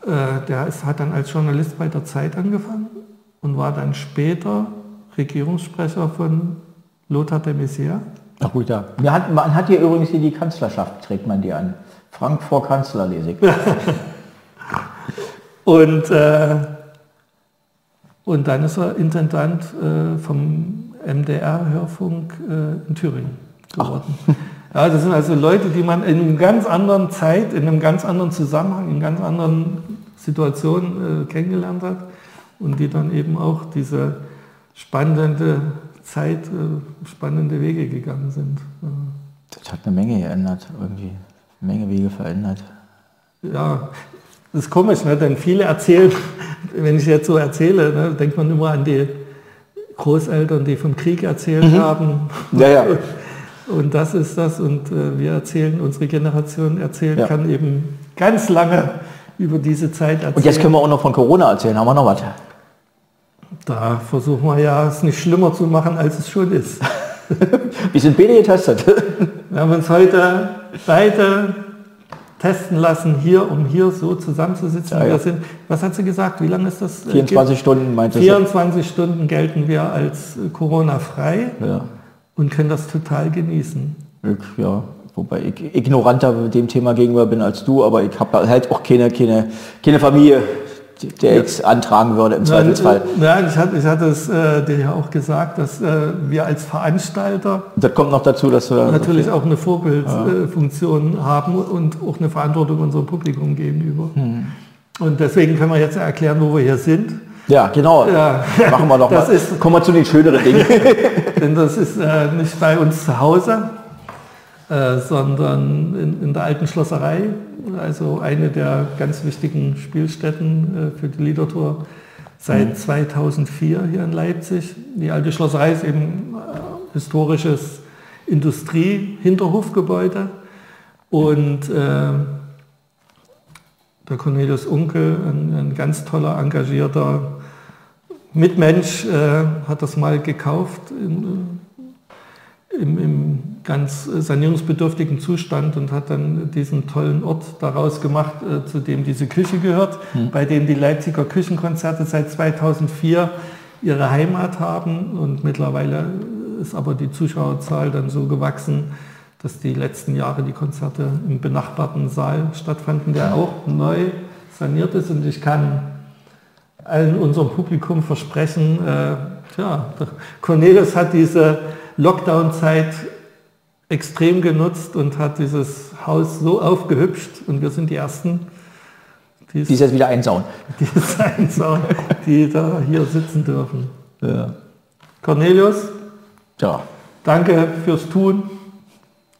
äh, der ist, hat dann als Journalist bei der Zeit angefangen und war dann später Regierungssprecher von Lothar de Maizière. Ach gut, ja. Man hat, man hat hier übrigens hier die Kanzlerschaft, trägt man die an. Frank vor Kanzler lese ich. und äh, und dann ist er Intendant äh, vom MDR-Hörfunk äh, in Thüringen geworden. Ja, das sind also Leute, die man in einer ganz anderen Zeit, in einem ganz anderen Zusammenhang, in ganz anderen Situationen äh, kennengelernt hat und die dann eben auch diese spannende Zeit, äh, spannende Wege gegangen sind. Das hat eine Menge geändert, irgendwie. Eine Menge Wege verändert. Ja, das ist komisch, ne? denn viele erzählen, wenn ich jetzt so erzähle, ne, denkt man immer an die Großeltern, die vom Krieg erzählt mhm. haben. Ja, ja. Und das ist das. Und äh, wir erzählen, unsere Generation erzählen ja. kann eben ganz lange über diese Zeit erzählen. Und jetzt können wir auch noch von Corona erzählen. Haben wir noch was? Da versuchen wir ja, es nicht schlimmer zu machen, als es schon ist. wir sind beide getestet. wir haben uns heute beide testen lassen, hier, um hier so zusammenzusitzen. Ja, ja. Sind, was hat sie gesagt? Wie lange ist das? 24 äh, Stunden meinte 24 Stunden gelten wir als äh, Corona-frei ja. und können das total genießen. Ich, ja, wobei ich ignoranter dem Thema gegenüber bin als du, aber ich habe halt auch keine, keine, keine Familie, der jetzt antragen würde im Zweifelsfall. Nein, ich hatte, ich hatte es äh, dir ja auch gesagt, dass äh, wir als Veranstalter das kommt noch dazu, dass wir natürlich auch eine Vorbildfunktion ja. haben und auch eine Verantwortung unserem Publikum gegenüber. Hm. Und deswegen können wir jetzt erklären, wo wir hier sind. Ja, genau. Ja. Machen wir doch mal. Ist, Kommen wir zu den schöneren Dingen. denn das ist äh, nicht bei uns zu Hause, äh, sondern in, in, der alten Schlosserei, also eine der ganz wichtigen Spielstätten äh, für die Liedertour seit mhm. 2004 hier in Leipzig. Die alte Schlosserei ist eben äh, historisches Industrie-Hinterhofgebäude und äh, der Cornelius Unkel, ein, ein, ganz toller, engagierter Mitmensch, äh, hat das mal gekauft in, im, im ganz sanierungsbedürftigen Zustand und hat dann diesen tollen Ort daraus gemacht, äh, zu dem diese Küche gehört, mhm. bei dem die Leipziger Küchenkonzerte seit 2004 ihre Heimat haben. Und mittlerweile ist aber die Zuschauerzahl dann so gewachsen, dass die letzten Jahre die Konzerte im benachbarten Saal stattfanden, der auch neu saniert ist. Und ich kann allen unserem Publikum versprechen, äh, tja, Cornelius hat diese Lockdown-Zeit extrem genutzt und hat dieses Haus so aufgehübscht und wir sind die Ersten, die es jetzt wieder einsauen. Die es einsauen, die da hier sitzen dürfen. Ja. Cornelius, ja. danke fürs Tun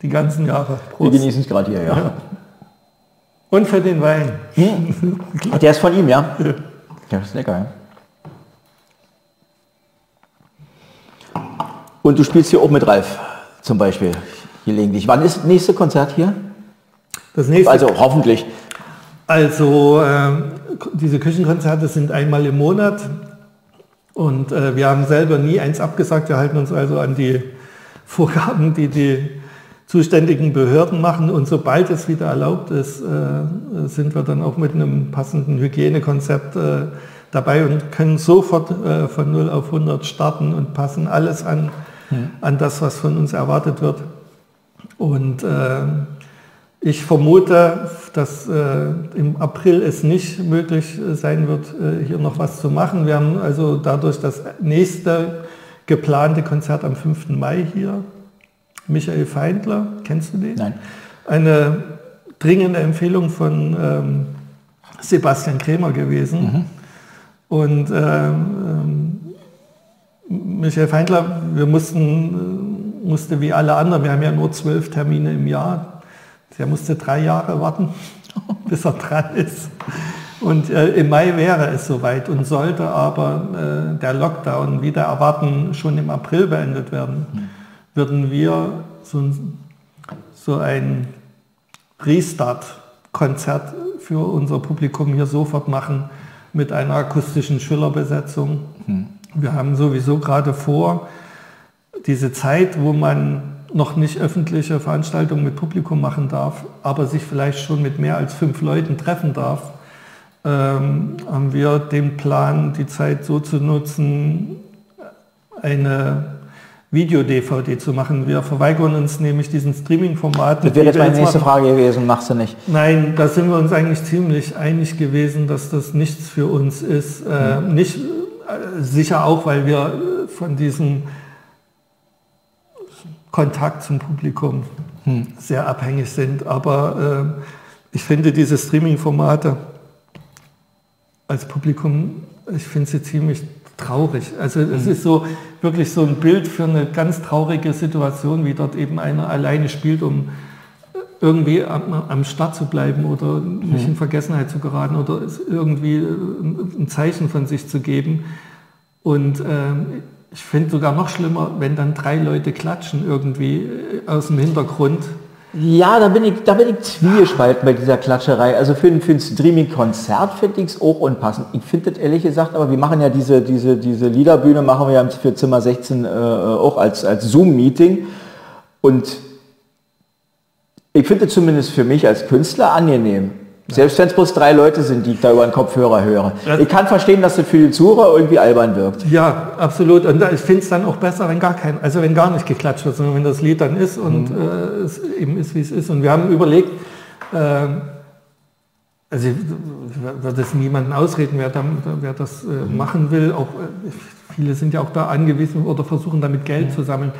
die ganzen Jahre. Prost. Wir genießen es gerade hier, ja. ja. Und für den Wein. Hm. Ach, der ist von ihm, ja? Ja, ist lecker, ja. Und du spielst hier auch mit Ralf zum Beispiel gelegentlich. Wann ist das nächste Konzert hier? Das nächste. Also hoffentlich. Also äh, diese Küchenkonzerte sind einmal im Monat und äh, wir haben selber nie eins abgesagt. Wir halten uns also an die Vorgaben, die die zuständigen Behörden machen. Und sobald es wieder erlaubt ist, äh, sind wir dann auch mit einem passenden Hygienekonzept äh, dabei und können sofort äh, von 0 auf 100 starten und passen alles an, hm. an das, was von uns erwartet wird. Und äh, ich vermute, dass äh, im April es nicht möglich sein wird, äh, hier noch was zu machen. Wir haben also dadurch das nächste geplante Konzert am 5. Mai hier. Michael Feindler, kennst du den? Nein. Eine dringende Empfehlung von ähm, Sebastian Krämer gewesen. Mhm. Und ähm, Michael Feindler, wir mussten, musste wie alle anderen, wir haben ja nur zwölf Termine im Jahr, der musste drei Jahre warten, bis er dran ist. Und äh, im Mai wäre es soweit und sollte aber äh, der Lockdown wieder erwarten schon im April beendet werden, würden wir so, so ein Restart-Konzert für unser Publikum hier sofort machen mit einer akustischen Schillerbesetzung. Mhm. Wir haben sowieso gerade vor, diese Zeit, wo man noch nicht öffentliche Veranstaltungen mit Publikum machen darf, aber sich vielleicht schon mit mehr als fünf Leuten treffen darf, ähm, haben wir den Plan, die Zeit so zu nutzen, eine Video-DVD zu machen. Wir verweigern uns nämlich diesen Streaming-Format. Das wäre jetzt meine nächste Frage gewesen, machst du nicht? Nein, da sind wir uns eigentlich ziemlich einig gewesen, dass das nichts für uns ist. Äh, mhm. Nicht sicher auch, weil wir äh, von diesem Kontakt zum Publikum hm. sehr abhängig sind. Aber äh, ich finde diese Streaming-Formate als Publikum, ich finde sie ziemlich traurig. Also es mhm. ist so wirklich so ein Bild für eine ganz traurige Situation, wie dort eben einer alleine spielt, um irgendwie am, am Start zu bleiben oder nicht mhm. in Vergessenheit zu geraten oder irgendwie ein Zeichen von sich zu geben. Und ähm, ich finde sogar noch schlimmer, wenn dann drei Leute klatschen irgendwie aus dem Hintergrund ja, da bin ich, da bin ich zwiespalten bei dieser Klatscherei. Also für, für ein Streaming-Konzert finde ich es auch unpassend. Ich finde das ehrlich gesagt, aber wir machen ja diese, diese, diese Liederbühne, machen wir ja für Zimmer 16 äh, auch als, als Zoom-Meeting. Und ich finde zumindest für mich als Künstler angenehm. Selbst wenn es bloß drei Leute sind, die ich da über den Kopfhörer höre. Ich kann verstehen, dass das für die Zuhörer irgendwie albern wirkt. Ja, absolut. Und ich finde es dann auch besser, wenn gar kein, also wenn gar nicht geklatscht wird, sondern wenn das Lied dann ist und mhm. äh, es eben ist, wie es ist. Und wir haben überlegt, äh, also ich würde es niemanden ausreden, wer, da, wer das äh, mhm. machen will. Auch äh, viele sind ja auch da angewiesen oder versuchen damit Geld mhm. zu sammeln.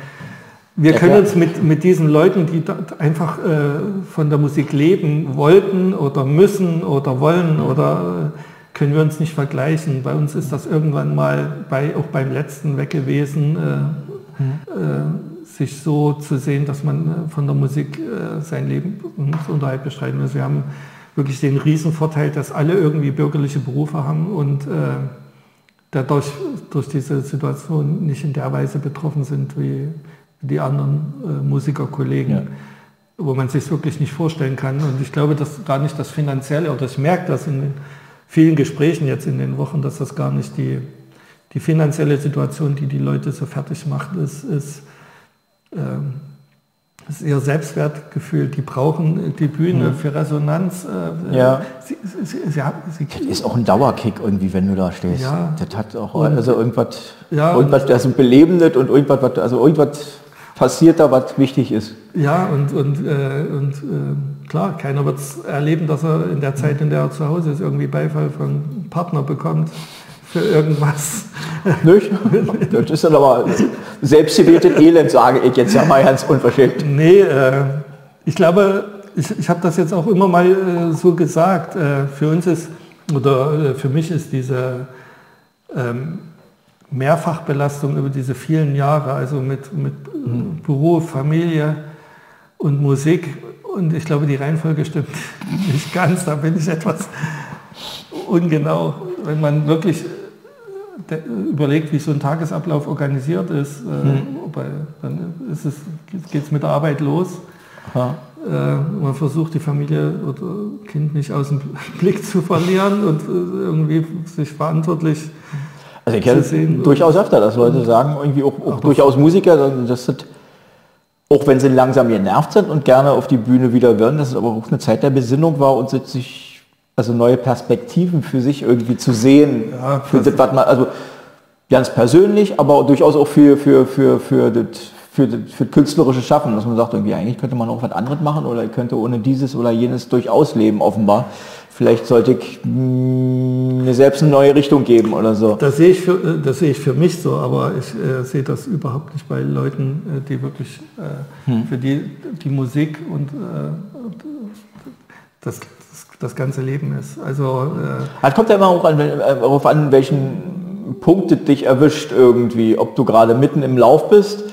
Wir ja, können uns mit, mit diesen Leuten, die einfach äh, von der Musik leben wollten oder müssen oder wollen oder äh, können wir uns nicht vergleichen. Bei uns ist das irgendwann mal bei, auch beim letzten weg gewesen, äh, mhm. sich so zu sehen, dass man äh, von der Musik äh, sein Leben und Unterhalt bestreiten muss. Wir haben wirklich den Riesenvorteil, dass alle irgendwie bürgerliche Berufe haben und dadurch durch diese Situation nicht in der Weise betroffen sind wie die anderen äh, Musikerkollegen, ja. wo man sich wirklich nicht vorstellen kann. Und ich glaube, dass gar nicht das Finanzielle, oder ich merke das in den vielen Gesprächen jetzt in den Wochen, dass das gar nicht die, die finanzielle Situation, die die Leute so fertig macht, ist, ist, ähm, ist ihr Selbstwertgefühl. Die brauchen die Bühne mhm. für Resonanz. Äh, ja. Sie, sie, sie, sie, das ist auch ein Dauerkick irgendwie, wenn du da stehst. Ja. Das hat auch also irgendwas, ja, irgendwas das belebendet und irgendwas, also irgendwas passiert da, was wichtig ist. Ja, und, und, äh, und äh, klar, keiner wird es erleben, dass er in der Zeit, in der er zu Hause ist, irgendwie Beifall von Partner bekommt für irgendwas. Nicht? Das ist dann aber selbstgewähltes Elend, sage ich jetzt ja mal ganz unverschämt. Nee, äh, ich glaube, ich, ich habe das jetzt auch immer mal äh, so gesagt. Äh, für uns ist, oder äh, für mich ist diese ähm, Mehrfachbelastung über diese vielen Jahre, also mit, mit mhm. Beruf, Familie und Musik. Und ich glaube, die Reihenfolge stimmt nicht ganz, da bin ich etwas ungenau. Wenn man wirklich äh, überlegt, wie so ein Tagesablauf organisiert ist, äh, mhm. dann geht es mit der Arbeit los. Aha. Äh, man versucht die Familie oder Kind nicht aus dem Blick zu verlieren und irgendwie sich verantwortlich also ich kenne durchaus öfter, dass Leute sagen, irgendwie auch, auch durchaus Musiker, dass das auch wenn sie langsam genervt sind und gerne auf die Bühne wieder würden, dass es aber auch eine Zeit der Besinnung war und sich also neue Perspektiven für sich irgendwie zu sehen. Ja, für das, was man, also ganz persönlich, aber durchaus auch für, für, für, für, das, für, das, für das künstlerische Schaffen, dass man sagt, irgendwie eigentlich könnte man auch was anderes machen oder könnte ohne dieses oder jenes durchaus leben, offenbar. Vielleicht sollte ich hm, mir selbst eine neue Richtung geben oder so. Das sehe ich für, äh, das sehe ich für mich so, aber ich äh, sehe das überhaupt nicht bei Leuten, äh, die wirklich äh, hm. für die die Musik und äh, das, das, das, ganze Leben ist. Also äh, das kommt ja immer auch an, darauf an, welchen Punkt dich erwischt irgendwie, ob du gerade mitten im Lauf bist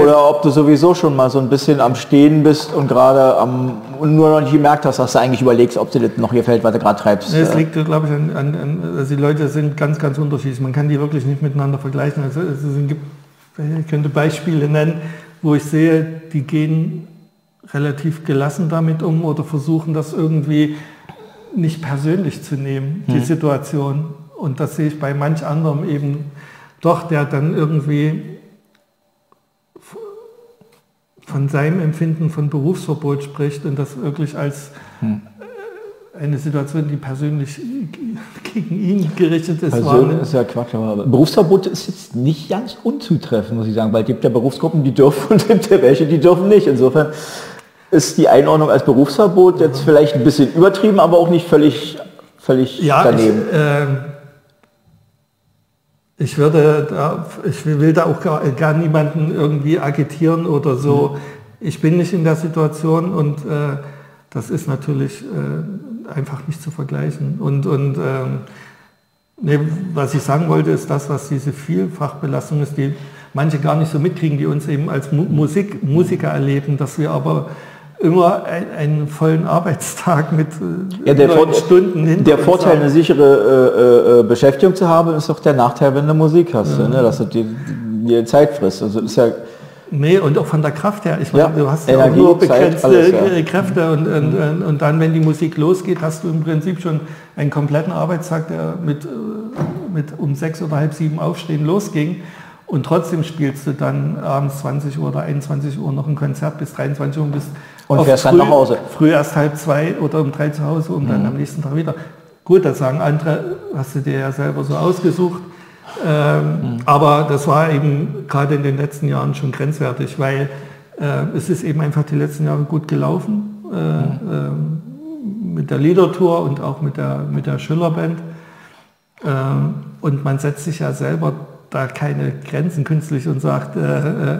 oder ob du sowieso schon mal so ein bisschen am Stehen bist und gerade am und nur noch nicht gemerkt hast, dass du eigentlich überlegst, ob dir das noch gefällt, was du gerade treibst. Es liegt, glaube ich, an, an, an, also die Leute sind ganz, ganz unterschiedlich. Man kann die wirklich nicht miteinander vergleichen. Also es gibt, ich könnte Beispiele nennen, wo ich sehe, die gehen relativ gelassen damit um oder versuchen das irgendwie nicht persönlich zu nehmen, die hm. Situation. Und das sehe ich bei manch anderem eben doch, der dann irgendwie von seinem Empfinden von Berufsverbot spricht und das wirklich als hm. eine Situation, die persönlich gegen ihn gerichtet ist. Persönlich ist ja Quatsch, aber Berufsverbot ist jetzt nicht ganz unzutreffend, muss ich sagen, weil es gibt ja Berufsgruppen, die dürfen und es gibt ja welche, die dürfen nicht. Insofern ist die Einordnung als Berufsverbot jetzt vielleicht ein bisschen übertrieben, aber auch nicht völlig, völlig ja, daneben. Ich, äh, ich würde da, ich will da auch gar, gar niemanden irgendwie agitieren oder so. Mhm. Ich bin nicht in der Situation und äh, das ist natürlich äh, einfach nicht zu vergleichen. Und, und ähm, nee, was ich sagen wollte, ist das, was diese Vielfachbelastung ist, die manche gar nicht so mitkriegen, die uns eben als Musik, Musiker erleben, dass wir aber immer ein, einen vollen Arbeitstag mit äh, ja, der Stunden hinter Der Vorteil, eine sichere äh, äh, Beschäftigung zu haben, ist doch der Nachteil, wenn du Musik hast, ja. ne? dass du dir, dir Zeit frisst. Also ist ja Nee, und auch von der Kraft her. Ich meine, ja, du hast ja auch nur begrenzte Zeit, alles, ja. Kräfte und, und, mhm. und, dann, wenn die Musik losgeht, hast du im Prinzip schon einen kompletten Arbeitstag, der mit, äh, mit um sechs oder halb sieben aufstehen losging. Und trotzdem spielst du dann abends 20 Uhr oder 21 Uhr noch ein Konzert bis 23 Uhr und bist und fährst früh, dann nach Hause. Früh erst halb zwei oder um drei zu Hause und mhm. dann am nächsten Tag wieder. Gut, das sagen andere, hast du dir ja selber so ausgesucht. Ähm, mhm. Aber das war eben gerade in den letzten Jahren schon grenzwertig, weil äh, es ist eben einfach die letzten Jahre gut gelaufen. Äh, mhm. äh, mit der Liedertour und auch mit der, mit der Schillerband. Ähm, und man setzt sich ja selber da keine Grenzen künstlich und sagt, äh, äh,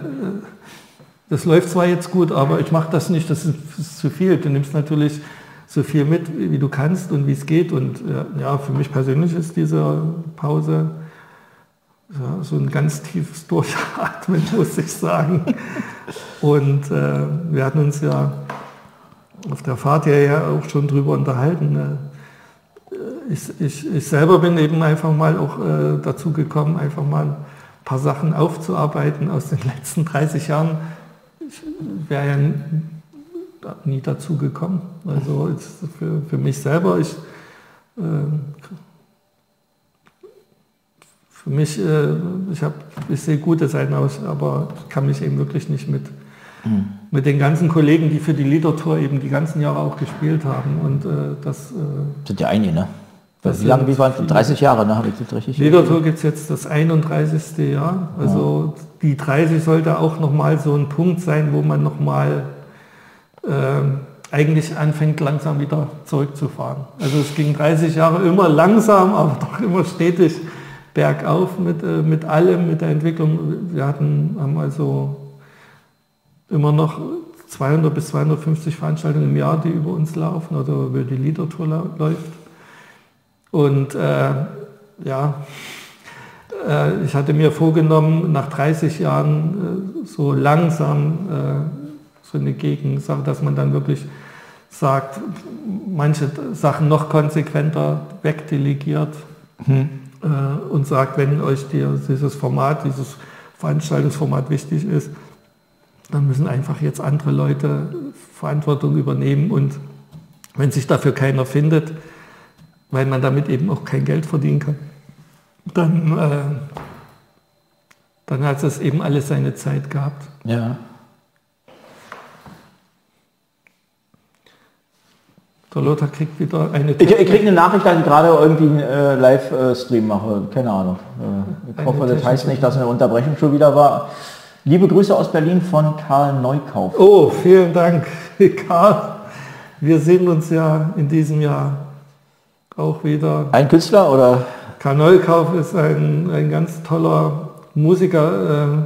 das läuft zwar jetzt gut, aber ich mache das nicht, das ist, zu viel. Du nimmst natürlich so viel mit, wie du kannst und wie es geht. Und ja, für mich persönlich ist diese Pause ja, so ein ganz tiefes Durchatmen, muss ich sagen. Und äh, wir hatten uns ja auf der Fahrt ja auch schon drüber unterhalten. Ne? Ich, ich, ich, selber bin eben einfach mal auch äh, dazu gekommen, einfach mal ein paar Sachen aufzuarbeiten aus den letzten 30 Jahren, wäre ja nie dazu gekommen. Also für, für mich selber, ich, äh, für mich, äh, ich, hab, ich sehe gute Seiten aus, aber ich kann mich eben wirklich nicht mit, mhm. mit den ganzen Kollegen, die für die Liedertour eben die ganzen Jahre auch gespielt haben. Und äh, das äh, sind ja einige, ne? Wie lange, wie waren 30 Jahre, ne? Habe ich das richtig Liedertour gibt es jetzt das 31. Jahr. Also ja. die 30 sollte auch nochmal so ein Punkt sein, wo man nochmal äh, eigentlich anfängt, langsam wieder zurückzufahren. Also es ging 30 Jahre immer langsam, aber doch immer stetig bergauf mit, äh, mit allem, mit der Entwicklung. Wir hatten, haben also immer noch 200 bis 250 Veranstaltungen im Jahr, die über uns laufen oder über die Liedertour läuft. Und äh, ja, äh, ich hatte mir vorgenommen, nach 30 Jahren äh, so langsam äh, so eine Gegensache, dass man dann wirklich sagt, manche Sachen noch konsequenter wegdelegiert mhm. und sagt, wenn euch die, dieses Format, dieses Veranstaltungsformat wichtig ist, dann müssen einfach jetzt andere Leute Verantwortung übernehmen und wenn sich dafür keiner findet, weil man damit eben auch kein Geld verdienen kann, dann, äh, dann hat es eben alles seine Zeit gehabt. Ja. Der Lothar kriegt wieder eine Ich, ich kriege eine Nachricht, dass ich gerade irgendwie einen äh, Livestream mache. Keine Ahnung. Äh, ich hoffe, das heißt nicht, dass eine Unterbrechung schon wieder war. Liebe Grüße aus Berlin von Karl Neukauf. Oh, vielen Dank, Karl. Wir sehen uns ja in diesem Jahr auch wieder. Ein Künstler oder? Karl Neukauf ist ein, ein ganz toller Musiker. ähm,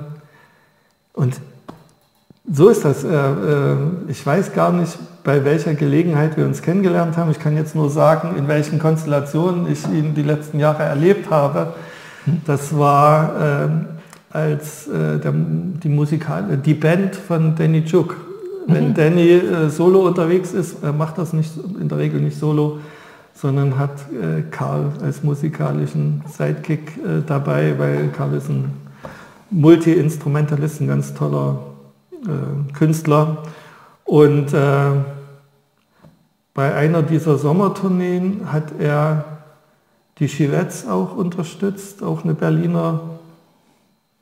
und so ist das. äh, äh, Ich weiß gar nicht, bei welcher Gelegenheit wir uns kennengelernt haben. Ich kann jetzt nur sagen, in welchen Konstellationen ich ihn die letzten Jahre erlebt habe. Das war ähm, als äh, der, die, Musikal die Band von Danny Chuk. Wenn Danny äh, solo unterwegs ist, er macht das nicht in der Regel nicht solo, sondern hat äh, Karl als musikalischen Sidekick äh, dabei, weil Karl ist ein Multi-Instrumentalist, ein ganz toller äh, Künstler. Und äh, bei einer dieser Sommertourneen hat er die Chivets auch unterstützt, auch eine Berliner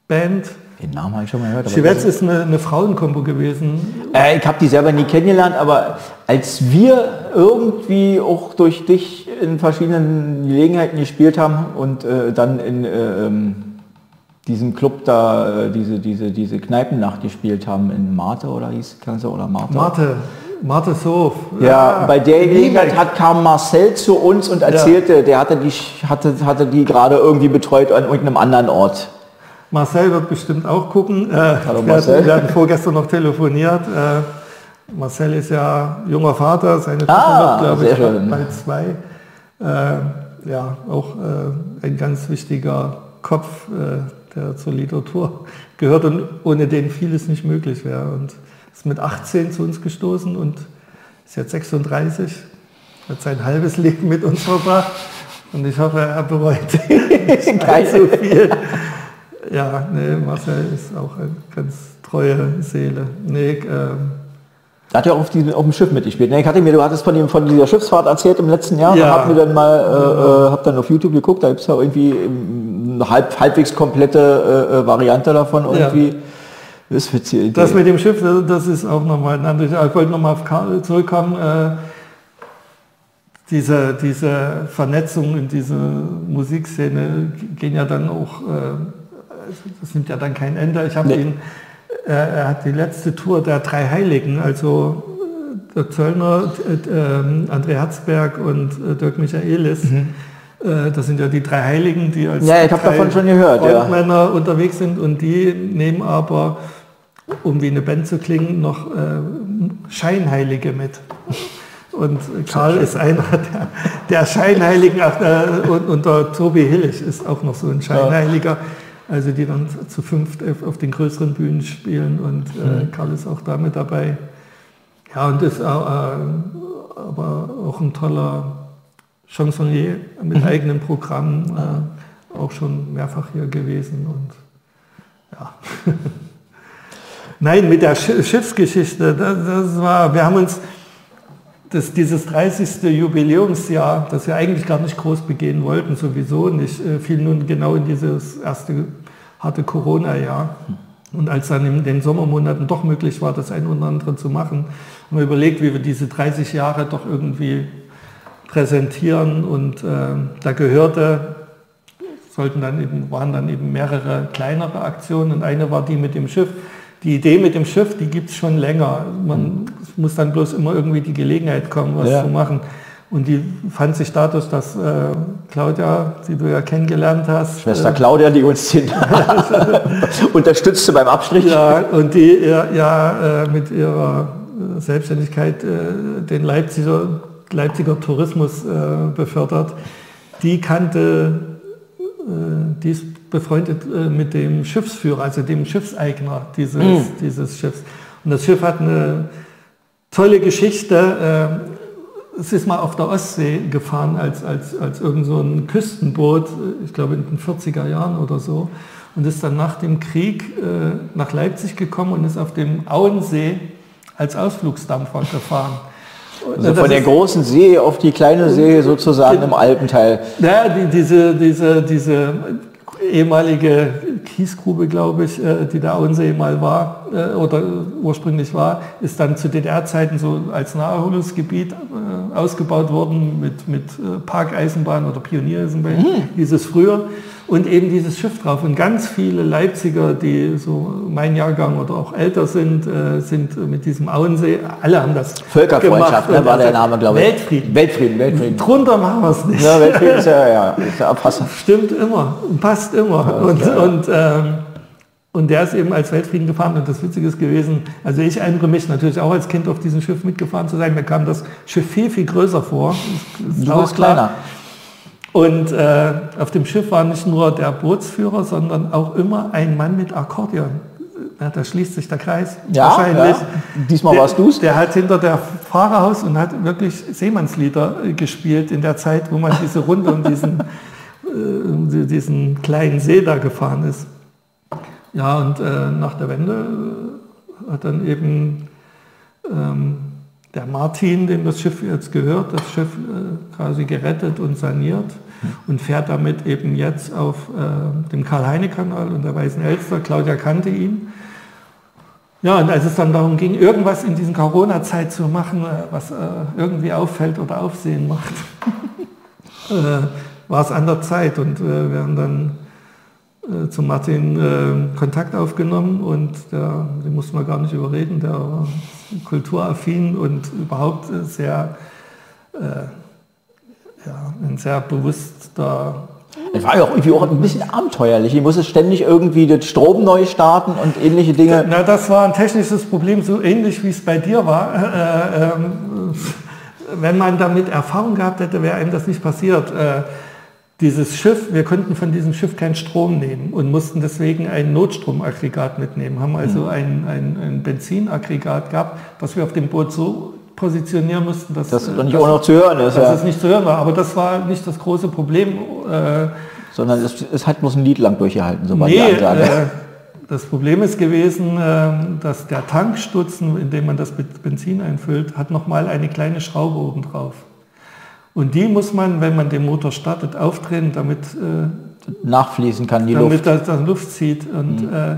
Band. Den Namen habe ich schon mal gehört. Chivets ist eine, eine Frauenkombo gewesen. Äh, ich habe die selber nie kennengelernt, aber als wir irgendwie auch durch dich in verschiedenen Gelegenheiten gespielt haben und äh, dann in äh, ähm, diesem Club da äh, diese, diese, diese Kneipennacht gespielt haben in Marte oder hieß Ganze oder Marte? Marte, Marte Sof. Ja, bei der Gelegenheit hat kam Marcel zu uns und erzählte, der hatte die, hatte, hatte die gerade irgendwie betreut an irgendeinem anderen Ort. Marcel wird bestimmt auch gucken. Äh, Hallo wir, Marcel. hatten, wir hatten vorgestern noch telefoniert. Äh, Marcel ist ja junger Vater, seine Tochter Ah, wird, glaube ich, bald zwei. Äh, ja, auch ein ganz wichtiger Kopf, der zur Literatur gehört und ohne den vieles nicht möglich wäre. Und ist mit 18 zu uns gestoßen und ist jetzt 36, hat sein halbes Leben mit uns verbracht. Und ich hoffe, er bereut nicht allzu viel. Ja, nee, Marcel ist auch eine ganz treue Seele. Nee, ähm, Da hat er auf, diesem, auf dem Schiff mitgespielt. Ne, ich hatte mir, du hattest von, dem, von dieser Schiffsfahrt erzählt im letzten Jahr. Ja. Ja. Hab mir dann mal, äh, äh, hab dann auf YouTube geguckt, da gibt es ja irgendwie ähm, eine halb, halbwegs komplette äh, äh, Variante davon irgendwie. Das witzige Idee. das mit dem Schiff, das ist auch nochmal ein anderes. Ich wollte nochmal auf Karl zurückkommen. Äh, diese, diese Vernetzung in diese Musikszene gehen ja dann auch, äh, das nimmt ja dann kein Ende. Ich habe Nee. ihn, äh, er hat die letzte Tour der drei Heiligen, also äh, der Zöllner, äh, äh, André Herzberg und äh, Dirk Michaelis. Äh, Das sind ja die drei Heiligen, die als Mhm. Ja, ich drei davon schon gehört, ja. Frontmänner unterwegs sind und die nehmen aber, um wie eine Band zu klingen, noch Scheinheilige mit. Und Karl ist einer der, der Scheinheiligen äh, und, und der Tobi Hillig ist auch noch so ein Scheinheiliger. Also die dann zu fünft auf- den größeren Bühnen spielen und äh, Karl ist auch da mit dabei. Ja, und ist äh, aber auch ein toller Chansonnier mit eigenem Programm, äh, auch schon mehrfach hier gewesen und ja. Nein, mit der Sch Schiffsgeschichte, das, das war, wir haben uns das, dieses 30. Jubiläumsjahr, das wir eigentlich gar nicht groß begehen wollten, sowieso nicht, äh, fiel nun genau in dieses erste harte Corona-Jahr. Und als dann in den Sommermonaten doch möglich war, das ein oder andere zu machen, haben wir überlegt, wie wir diese 30 Jahre doch irgendwie präsentieren. Und äh, da gehörte, sollten dann eben, waren dann eben mehrere kleinere Aktionen. Und eine war die mit dem Schiff. Die Idee mit dem Schiff, die gibt es schon länger. Man muss dann bloß immer irgendwie die Gelegenheit kommen, was Ja. zu machen. Und die fand sich dadurch, dass äh, Claudia, die du ja kennengelernt hast, Schwester äh, Claudia, die uns den unterstützte beim Abstrich. ja, und die ja, äh, mit ihrer äh, Selbstständigkeit äh, den Leipziger, Leipziger Tourismus äh, befördert, die kannte, die ist befreundet äh, mit dem Schiffsführer, also dem Schiffseigner dieses, dieses Schiffs. Und das Schiff hat eine tolle Geschichte. Äh, es ist mal auf der Ostsee gefahren als, als, als irgend so ein Küstenboot, äh, ich glaube in den 40er Jahren oder so, und ist dann nach dem Krieg äh, nach Leipzig gekommen und ist auf dem Auensee als Ausflugsdampfer gefahren. Also von der großen See auf die kleine See sozusagen im Alpenteil. ja, die, diese, diese, diese ehemalige Kiesgrube, glaube ich, äh, die der Auensee mal war äh, oder ursprünglich war, ist dann zu DDR-Zeiten so als Naherholungsgebiet äh, ausgebaut worden mit, mit Parkeisenbahn oder Pioniereisenbahn, mhm. hieß es früher und eben dieses Schiff drauf. Und ganz viele Leipziger, die so mein Jahrgang oder auch älter sind, äh, sind mit diesem Auensee, alle haben das Völkerfreundschaft, gemacht. ne, war der Name, glaube ich. Weltfrieden. Weltfrieden, Weltfrieden. Drunter machen wir es nicht. Ja, Weltfrieden ist ja, ja, ist ja Abwasser. Stimmt immer, passt immer. und, und, ähm, und der ist eben als Weltfrieden gefahren und das Witzige ist gewesen, also ich erinnere mich natürlich auch als Kind auf diesem Schiff mitgefahren zu sein, mir kam das Schiff viel, viel größer vor. Das ist auch kleiner. Und äh, auf dem Schiff war nicht nur der Bootsführer, sondern auch immer ein Mann mit Akkordeon. Ja, da schließt sich der Kreis. Ja, wahrscheinlich. Ja. Diesmal warst du's. Der hat hinter der Fahrerhaus und hat wirklich Seemannslieder äh, gespielt in der Zeit, wo man diese Runde um diesen, äh, diesen kleinen See da gefahren ist. Ja, und äh, nach der Wende äh, hat dann eben ähm, der Martin, dem das Schiff jetzt gehört, das Schiff äh, quasi gerettet und saniert und fährt damit eben jetzt auf äh, dem Karl-Heine-Kanal und der Weißen Elster. Claudia kannte ihn. Ja, und als es dann darum ging, irgendwas in diesen Corona-Zeit zu machen, äh, was äh, irgendwie auffällt oder Aufsehen macht, äh, war es an der Zeit. Und äh, wir haben dann äh, zu Martin äh, Kontakt aufgenommen und der, den mussten wir gar nicht überreden, der war kulturaffin und überhaupt sehr, ja, ein sehr bewusster es war ja auch irgendwie auch ein bisschen abenteuerlich. Ich musste ständig irgendwie den Strom neu starten und ähnliche Dinge. Na, das war ein technisches Problem, so ähnlich wie es bei dir war. Äh, ähm, wenn man damit Erfahrung gehabt hätte, wäre einem das nicht passiert. Äh, dieses Schiff, wir konnten von diesem Schiff keinen Strom nehmen und mussten deswegen ein Notstromaggregat mitnehmen. Haben also mhm. ein, ein, ein Benzinaggregat gehabt, was wir auf dem Boot so positionieren mussten, dass das nicht dass, auch noch zu hören ist. Dass ja. es nicht zu hören war. Aber das war nicht das große Problem. Äh, Sondern es, es, hat bloß ein Lied lang durchgehalten, so war nee, die Ansage. Äh, das Problem ist gewesen, äh, dass der Tankstutzen, in dem man das Benzin einfüllt, hat nochmal eine kleine Schraube oben drauf. Und die muss man, wenn man den Motor startet, aufdrehen, damit äh, nachfließen kann die damit Luft. Damit das Luft zieht. Und mhm. äh,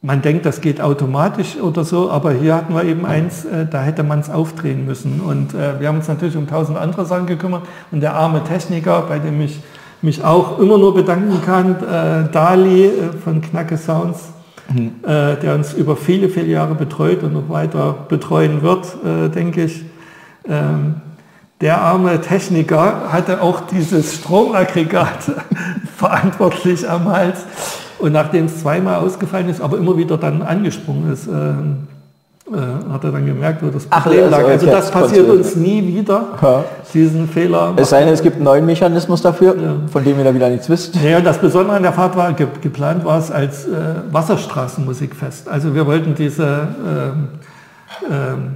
man denkt, das geht automatisch oder so, aber hier hatten wir eben eins, äh, da hätte man es aufdrehen müssen. Und äh, wir haben uns natürlich um tausend andere Sachen gekümmert. Und der arme Techniker, bei dem ich mich auch immer nur bedanken kann, äh, Dali äh, von Knacke Sounds, mhm. Äh, der uns über viele, viele Jahre betreut und noch weiter betreuen wird, denke ich. Ähm, der arme Techniker hatte auch dieses Stromaggregat verantwortlich am Hals. Und nachdem es zweimal ausgefallen ist, aber immer wieder dann angesprungen ist, äh, äh, hat er dann gemerkt, wo das Problem Ach, lag. Also das passiert uns nie wieder, ja. diesen Fehler. Es sei denn, es gibt einen neuen Mechanismus dafür, ja. von dem ihr da wieder nichts wisst. Ja, und das Besondere an der Fahrt war, ge geplant war es als äh, Wasserstraßenmusikfest. Also wir wollten diese, ähm, ähm,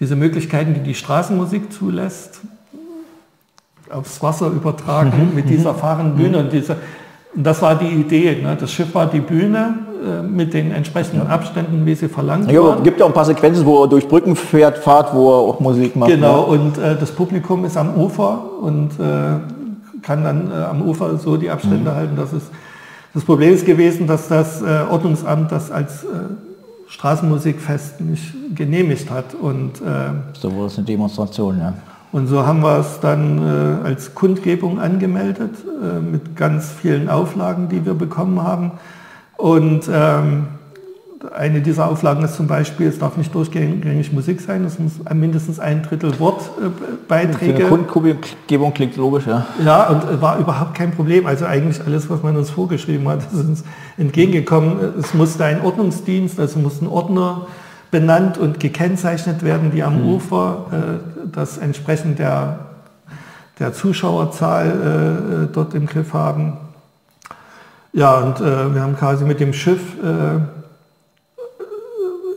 diese Möglichkeiten, die die Straßenmusik zulässt, aufs Wasser übertragen mhm. mit dieser mhm. fahrenden Bühne mhm. und dieser und das war die Idee. Ne? Das Schiff war die Bühne äh, mit den entsprechenden Abständen, wie sie verlangt ja, Es gibt ja auch ein paar Sequenzen, wo er durch Brücken fährt, fahrt, wo er auch Musik macht. Genau, ne? und äh, das Publikum ist am Ufer und äh, kann dann äh, am Ufer so die Abstände mhm. halten. Das, ist, das Problem ist gewesen, dass das äh, Ordnungsamt das als Straßenmusikfest nicht genehmigt hat. Und, so wurde es eine Demonstration, ja. Und so haben wir es dann äh, als Kundgebung angemeldet äh, mit ganz vielen Auflagen, die wir bekommen haben. Und ähm, eine dieser Auflagen ist zum Beispiel, es darf nicht durchgängig Musik sein, es muss mindestens ein Drittel Wortbeiträge. Äh, Kundgebung klingt logisch, ja. Ja, und war überhaupt kein Problem. Also eigentlich alles, was man uns vorgeschrieben hat, ist uns entgegengekommen. Es musste ein Ordnungsdienst, also mussten Ordner benannt und gekennzeichnet werden, die am mhm. Ufer äh, das entsprechend der, der Zuschauerzahl äh, dort im Griff haben. Ja, und äh, wir haben quasi mit dem Schiff äh,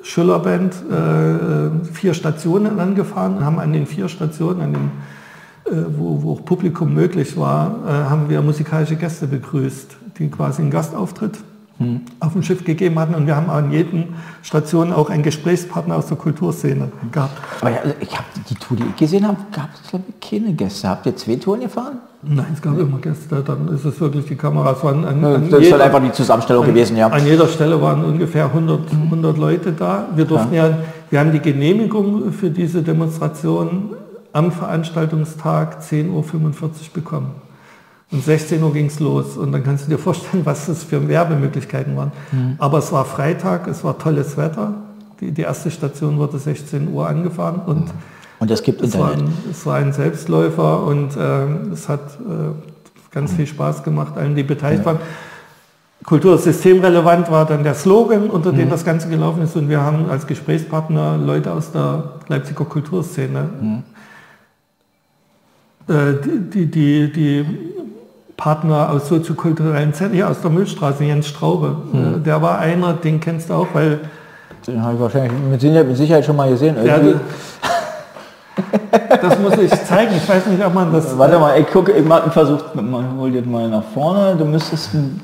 Schillerband äh, vier Stationen angefahren, haben an den vier Stationen, an den, äh, wo, wo auch Publikum möglich war, äh, haben wir musikalische Gäste begrüßt, die quasi einen Gastauftritt hm. auf dem Schiff gegeben hatten. Und wir haben an jeden Station auch einen Gesprächspartner aus der Kulturszene gehabt. Aber ja, ich habe die Tour, die ich gesehen habe, gab es keine Gäste. Habt ihr zwei Touren gefahren? Nein, es gab immer Gäste, dann ist es wirklich die Kameras waren an, Ja, an Das ist jeder- halt einfach die Zusammenstellung gewesen, ja. An jeder Stelle waren ungefähr 100, 100 Leute da. Wir durften ja. wir haben die Genehmigung für diese Demonstration am Veranstaltungstag 10.45 Uhr bekommen. Und 16 Uhr ging es los. Und dann kannst du dir vorstellen, was das für Werbemöglichkeiten waren. Aber es war Freitag, es war tolles Wetter. Die, die erste Station wurde 16 Uhr angefahren und Und es gibt es war, Internet. ein, es war ein Selbstläufer und ähm, es hat äh, ganz viel Spaß gemacht, allen, die beteiligt waren. Kultur ist systemrelevant war dann der Slogan, unter dem das Ganze gelaufen ist. Und wir haben als Gesprächspartner Leute aus der Leipziger Kulturszene. Äh, die, die, die, Partner aus soziokulturellen Zentren, hier aus der Milchstraße, Jens Straube, äh, der war einer, den kennst du auch, weil Den habe ich wahrscheinlich mit Sicherheit, schon mal gesehen. der. Das muss ich zeigen. Ich weiß nicht, ob man das Warte mal, ich gucke, ich mache einen Versuch, man holt jetzt mal nach vorne. Du müsstest ein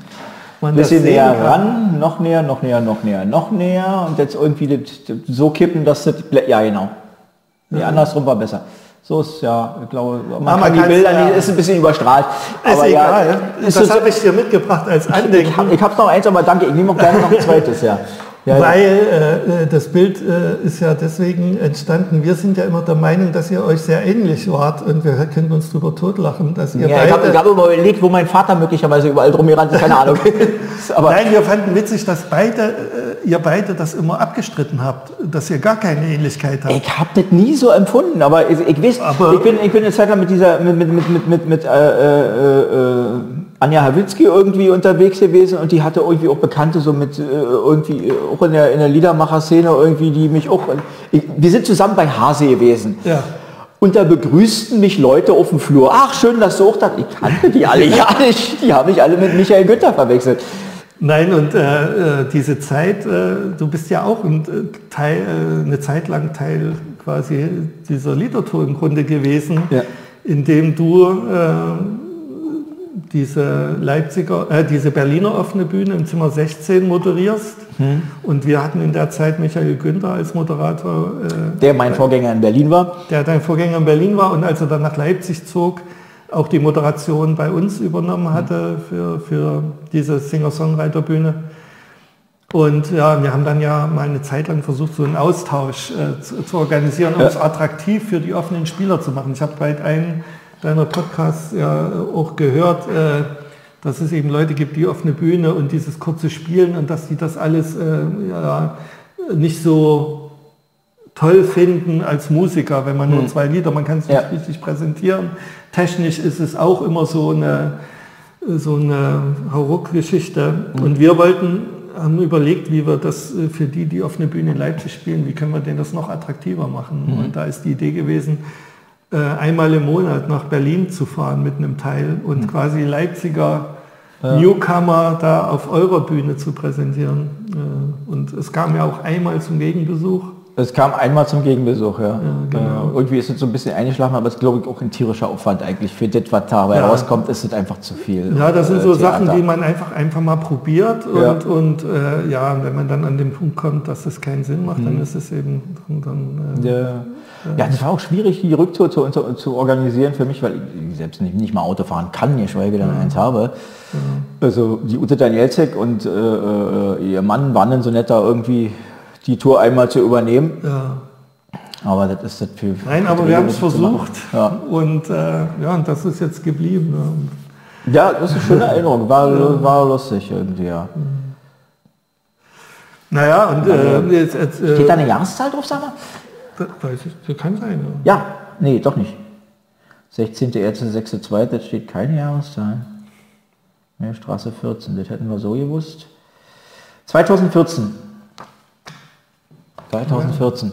man bisschen näher kann. ran, noch näher, noch näher, noch näher, noch näher und jetzt irgendwie das, das so kippen, dass das, ja genau. Nee, andersrum war besser. So ist ja, ich glaube, man man kann die Bilder ja. nicht, ist ein bisschen überstrahlt. Ist aber egal. ja, ist das habe ich dir mitgebracht als Andenken. ich, ich hab's noch eins, aber danke, ich nehme auch gerne noch ein zweites, ja. Ja Weil äh, äh, das Bild äh, ist ja deswegen entstanden. Wir sind ja immer der Meinung, dass ihr euch sehr ähnlich wart und wir können uns darüber totlachen, dass ihr ja, ich habe beide... hab überlegt, wo mein Vater möglicherweise überall drum gerannt ist, keine Ahnung. aber Nein, wir fanden witzig, dass beide, äh, ihr beide das immer abgestritten habt, dass ihr gar keine Ähnlichkeit habt. Ich habe das nie so empfunden, aber ich, ich weiß, Aber- ich bin, ich bin eine Zeit lang mit dieser, mit, mit, mit, mit, mit, mit äh, äh, äh, Anja Hawitzki irgendwie unterwegs gewesen und die hatte irgendwie auch Bekannte so mit äh, irgendwie äh, auch in der, in der Liedermacher-Szene irgendwie, die mich auch, ich, wir sind zusammen bei Hase gewesen. Ja. Und da begrüßten mich Leute auf dem Flur. Ach, schön, dass du auch da. Ich kannte die alle ja nicht. Die haben mich alle mit Michael Günther verwechselt. Nein, und äh, äh, diese Zeit, äh, du bist ja auch ein, Teil, äh, eine Zeit lang Teil quasi dieser Liedertour im Grunde gewesen, Ja. in dem du diese Leipziger, äh, diese Berliner offene Bühne im Zimmer 16 moderierst. Hm. Und wir hatten in der Zeit Michael Günther als Moderator, äh, Der mein Vorgänger in Berlin war. der dein Vorgänger in Berlin war und als er dann nach Leipzig zog, auch die Moderation bei uns übernommen hatte für, für diese Singer-Songwriter-Bühne. Und ja, wir haben dann ja mal eine Zeit lang versucht, so einen Austausch äh, zu, zu organisieren, um Ja. es attraktiv für die offenen Spieler zu machen. Ich habe bei einem deiner Podcasts ja auch gehört, äh, dass es eben Leute gibt, die offene Bühne und dieses kurze Spielen und dass die das alles äh, ja, nicht so toll finden als Musiker, wenn man nur zwei Lieder, man kann es nicht Ja. richtig präsentieren. Technisch ist es auch immer so eine, so eine Hauruck-Geschichte. Und wir wollten, haben überlegt, wie wir das äh, für die, die auf eine Bühne in Leipzig spielen, wie können wir denen das noch attraktiver machen. Und da ist die Idee gewesen, einmal im Monat nach Berlin zu fahren mit einem Teil und quasi Leipziger Newcomer da auf eurer Bühne zu präsentieren. Äh, Und es kam ja auch einmal zum Gegenbesuch. Es kam einmal zum Gegenbesuch, ja. genau. Äh, irgendwie ist es so ein bisschen eingeschlafen, aber es ist, glaube ich, auch ein tierischer Aufwand eigentlich. Für das, was dabei Ja. rauskommt, ist es einfach zu viel. Ja, das sind äh, so Theater. Sachen, die man einfach einfach mal probiert und, Ja. und äh, ja, wenn man dann an den Punkt kommt, dass es keinen Sinn macht, dann ist es eben dann, dann äh, Ja. ja, das war auch schwierig, die Rücktour zu, zu, zu organisieren für mich, weil ich selbst nicht, nicht mal Auto fahren kann, geschweige denn eins habe. Also die Ute Danielzek und äh, äh, ihr Mann waren dann so nett, da irgendwie die Tour einmal zu übernehmen. ja. Aber das ist das für... Nein, aber wir haben es versucht Ja. und äh, ja, und das ist jetzt geblieben. Ja. Ja, das ist eine schöne Erinnerung. War, war lustig irgendwie, ja. Naja, und äh, jetzt, jetzt, äh, Steht da eine Jahreszahl drauf, sag mal? das weiß ich, das kann sein. Ja. Ja, nee, doch nicht. 16.1.6.2, das steht keine Jahreszahl. Nee, Straße 14, das hätten wir so gewusst. 2014. 2014.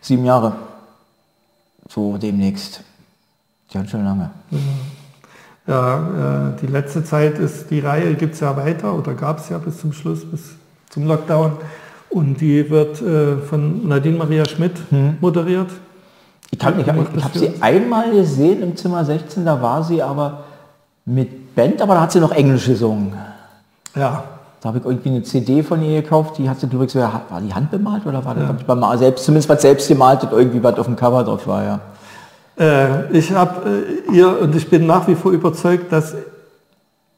Sieben Jahre. So demnächst. Ganz schön lange. Ja, äh, die letzte Zeit ist die Reihe gibt es ja weiter oder gab es ja bis zum Schluss, bis zum Lockdown. Und die wird äh, von Nadine Maria Schmidt Hm. moderiert. Ich, kann- ich habe Macht das hab für sie einmal gesehen im Zimmer 16, da war sie aber mit Band, aber da hat sie noch Englisch gesungen. Ja, Da habe ich irgendwie eine CD von ihr gekauft, die hat sie übrigens, war die handbemalt oder war das ich, beim Mal selbst, zumindest was selbst gemalt, irgendwie was auf dem Cover drauf war, ja. Äh, ich habe äh, ihr und ich bin nach wie vor überzeugt, dass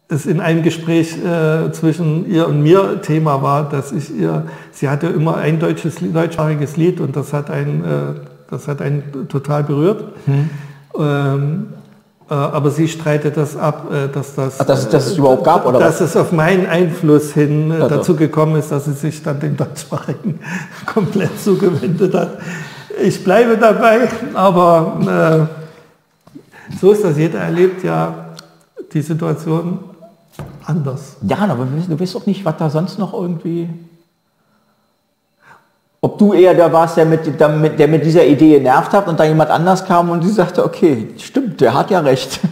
es in einem Gespräch äh, zwischen ihr und mir Thema war, dass ich ihr, sie hatte immer ein deutsches, deutschsprachiges Lied und das hat einen, äh, das hat einen total berührt. Hm. Ähm, äh, aber sie streitet das ab, äh, dass das, Ach, dass, dass es überhaupt gab oder dass was? es auf meinen Einfluss hin äh, also. dazu gekommen ist, dass sie sich dann dem deutschsprachigen komplett zugewendet hat. Ich bleibe dabei, aber äh, so ist das. Jeder erlebt ja die Situation anders. Ja, aber du weißt doch nicht, was da sonst noch irgendwie... Ob du eher der warst, der mit, der, mit, der mit dieser Idee genervt hat und da jemand anders kam und die sagte, okay, stimmt, der hat ja recht.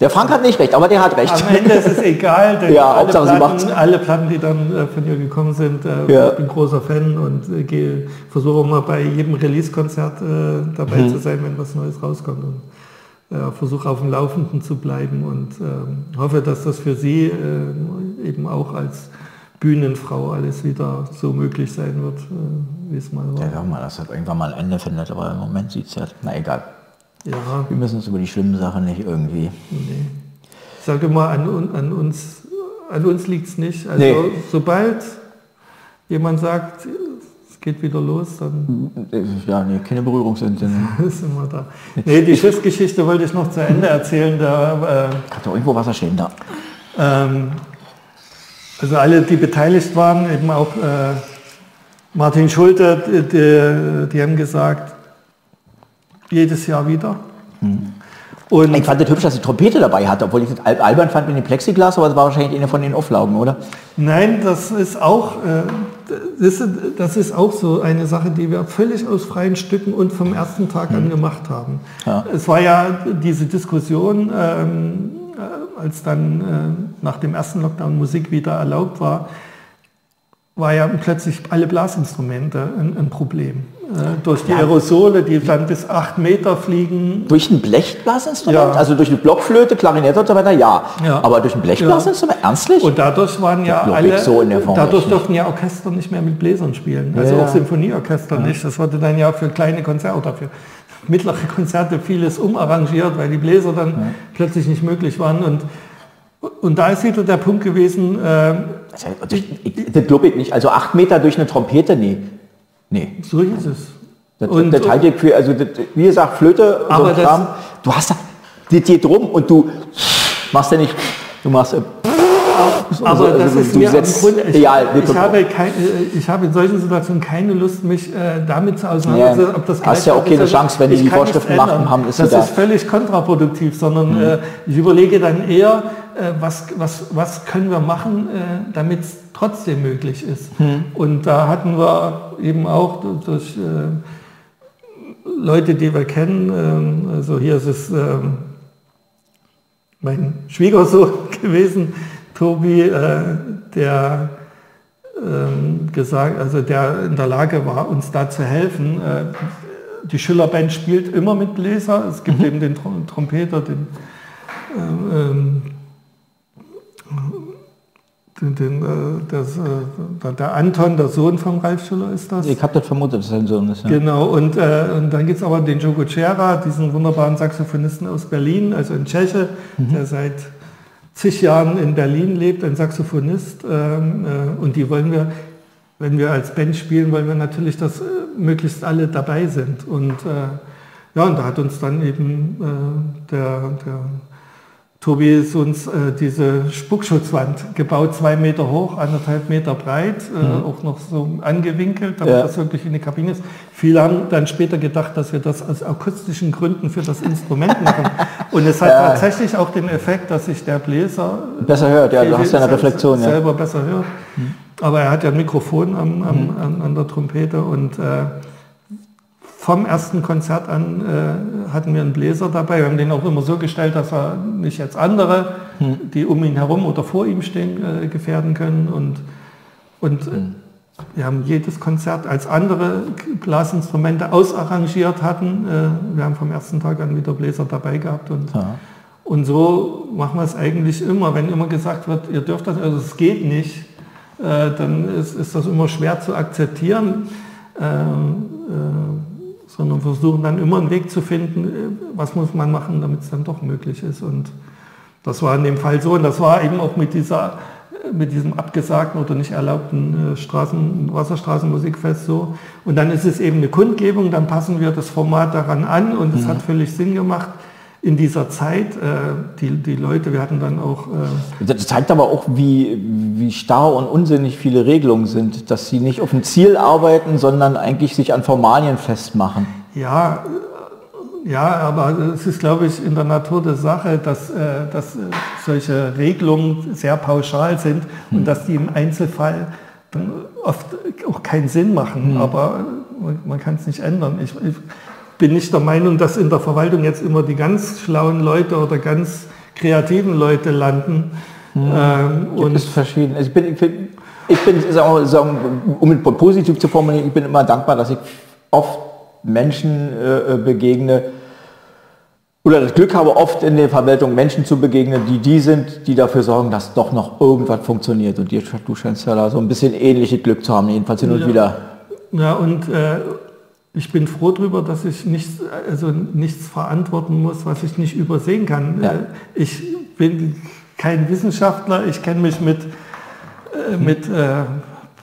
Der Frank hat nicht recht, aber der hat recht. Am Ende ist es egal, denn ja, alle, Platten, alle Platten, die dann äh, von ihr gekommen sind, äh, ja. ich bin großer Fan und äh, gehe, versuche mal bei jedem Release-Konzert dabei mhm. zu sein, wenn was Neues rauskommt. Und, äh, versuche auf dem Laufenden zu bleiben und ähm, hoffe, dass das für Sie äh, eben auch als Bühnenfrau alles wieder so möglich sein wird, äh, wie es mal war. Ja, mal, das hat irgendwann mal ein Ende findet, aber im Moment sieht es ja, na egal. Ja. Wir müssen uns über die schlimmen Sachen nicht irgendwie. Nee. Ich sage immer, an, an uns, an uns liegt es nicht. Also nee. sobald jemand sagt, geht wieder los, dann... Ja, nee, keine Berührungsinseln. sind wir da. Nee, die Schiffsgeschichte wollte ich noch zu Ende erzählen. Da, äh, Hat da irgendwo Wasser stehen da? Ähm, also alle, die beteiligt waren, eben auch äh, Martin Schulte, die, die, haben gesagt, jedes Jahr wieder. Hm. Und ich fand es hübsch, dass die Trompete dabei hatte, obwohl ich das albern fand mit dem Plexiglas, aber das war wahrscheinlich eine von den Auflaugen, oder? Nein, das ist auch, äh, das, ist, das ist auch so eine Sache, die wir völlig aus freien Stücken und vom ersten Tag hm. an gemacht haben. Ja. Es war ja diese Diskussion, ähm, äh, als dann äh, nach dem ersten Lockdown Musik wieder erlaubt war, war ja plötzlich alle Blasinstrumente ein, ein Problem. Äh, durch die ja. Aerosole, die dann bis acht Meter fliegen. Durch ein Blechblasinstrument? Ja. Also durch eine Blockflöte, Klarinette und so weiter, ja. ja. Aber durch ein Blechblasinstrument? Ernstlich? Und dadurch waren ja alle, so dadurch durften ja Orchester nicht mehr mit Bläsern spielen. Also auch Symphonieorchester nicht. Das wurde dann ja für kleine Konzerte für mittlere Konzerte vieles umarrangiert, weil die Bläser dann plötzlich nicht möglich waren. Und und da ist wieder der Punkt gewesen. Äh, das, das glaube ich nicht. Also acht Meter durch eine Trompete, nee. Nee. So ist es. Das, und, das halte ich für, also das, wie gesagt, Flöte, aber so Kram, du hast da, das geht drum und du machst ja nicht, du machst, aber also, das ist mir setzt, Grund, ich, ja, ich, habe kein, äh, ich habe in solchen Situationen keine Lust, mich äh, damit zu auseinandersetzen, ja. ob das Hast ja auch keine Chance, wenn die die Vorschriften machen, haben, ist Das ist völlig kontraproduktiv, sondern mhm. äh, ich überlege dann eher, äh, was, was, was können wir machen, äh, damit es trotzdem möglich ist. Mhm. Und da hatten wir eben auch durch äh, Leute, die wir kennen, ähm, also hier ist es ähm, mein Schwiegersohn gewesen, Tobi, äh, der ähm, gesagt, also der in der Lage war, uns da zu helfen. Äh, die Schillerband spielt immer mit Bläser. Es gibt mhm. eben den Trompeter, den, ähm, den, den äh, das, äh, der Anton, der Sohn von Ralf Schiller ist das. Ich habe das vermutet, dass sein Sohn ist. Ja. Genau, und, äh, und dann gibt es aber den Jogo Cera, diesen wunderbaren Saxophonisten aus Berlin, also in Tscheche, mhm. der seit zig Jahren in Berlin lebt, ein Saxophonist. Ähm, äh, und die wollen wir, wenn wir als Band spielen, wollen wir natürlich, dass äh, möglichst alle dabei sind. Und äh, ja, und da hat uns dann eben der, der Tobi ist uns äh, diese Spuckschutzwand gebaut, zwei Meter hoch, anderthalb Meter breit, äh, mhm. auch noch so angewinkelt, damit ja. das wirklich in die Kabine ist. Viele haben dann später gedacht, dass wir das aus akustischen Gründen für das Instrument machen. Und es hat ja. tatsächlich auch den Effekt, dass sich der Bläser besser hört. Ja, du hast ja eine Reflexion. Selber ja. besser hört. Mhm. Aber er hat ja ein Mikrofon am, am, mhm. an, an, der Trompete und äh, vom ersten Konzert an äh, hatten wir einen Bläser dabei. Wir haben den auch immer so gestellt, dass er nicht jetzt andere, hm. die um ihn herum oder vor ihm stehen, äh, gefährden können. Und, und hm. wir haben jedes Konzert als andere Blasinstrumente ausarrangiert hatten. Äh, wir haben vom ersten Tag an wieder Bläser dabei gehabt. Und, ja. und so machen wir es eigentlich immer. Wenn immer gesagt wird, ihr dürft das, also es geht nicht, äh, dann ist, ist, das immer schwer zu akzeptieren. Ähm, äh, sondern versuchen dann immer einen Weg zu finden, äh, was muss man machen, damit es dann doch möglich ist. Und das war in dem Fall so und das war eben auch mit dieser mit diesem abgesagten oder nicht erlaubten Straßen, Wasserstraßenmusikfest so. Und dann ist es eben eine Kundgebung, dann passen wir das Format daran an und es mhm. hat völlig Sinn gemacht in dieser Zeit. Äh, die, die Leute, wir hatten dann auch... Äh das zeigt aber auch, wie, wie starr und unsinnig viele Regelungen sind, dass sie nicht auf ein Ziel arbeiten, sondern eigentlich sich an Formalien festmachen. Ja, ja, aber es ist, glaube ich, in der Natur der Sache, dass, äh, dass solche Regelungen sehr pauschal sind und hm. dass die im Einzelfall dann oft auch keinen Sinn machen. Hm. Aber man, man kann es nicht ändern. Ich, ich, bin nicht der Meinung, dass in der Verwaltung jetzt immer die ganz schlauen Leute oder ganz kreativen Leute landen. Hm. Ähm, und ist verschieden. Also ich bin, ich bin, ich bin sagen, sagen, um es positiv zu formulieren, ich bin immer dankbar, dass ich oft Menschen äh, begegne oder das Glück habe, oft in der Verwaltung Menschen zu begegnen, die die sind, die dafür sorgen, dass doch noch irgendwas funktioniert. Und du scheinst ja da so ein bisschen ähnliches Glück zu haben, jedenfalls hin und ja. wieder. Ja, und äh, ich bin froh darüber, dass ich nichts, also nichts verantworten muss, was ich nicht übersehen kann. Ja. Äh, ich bin kein Wissenschaftler, ich kenne mich mit, äh, mit äh,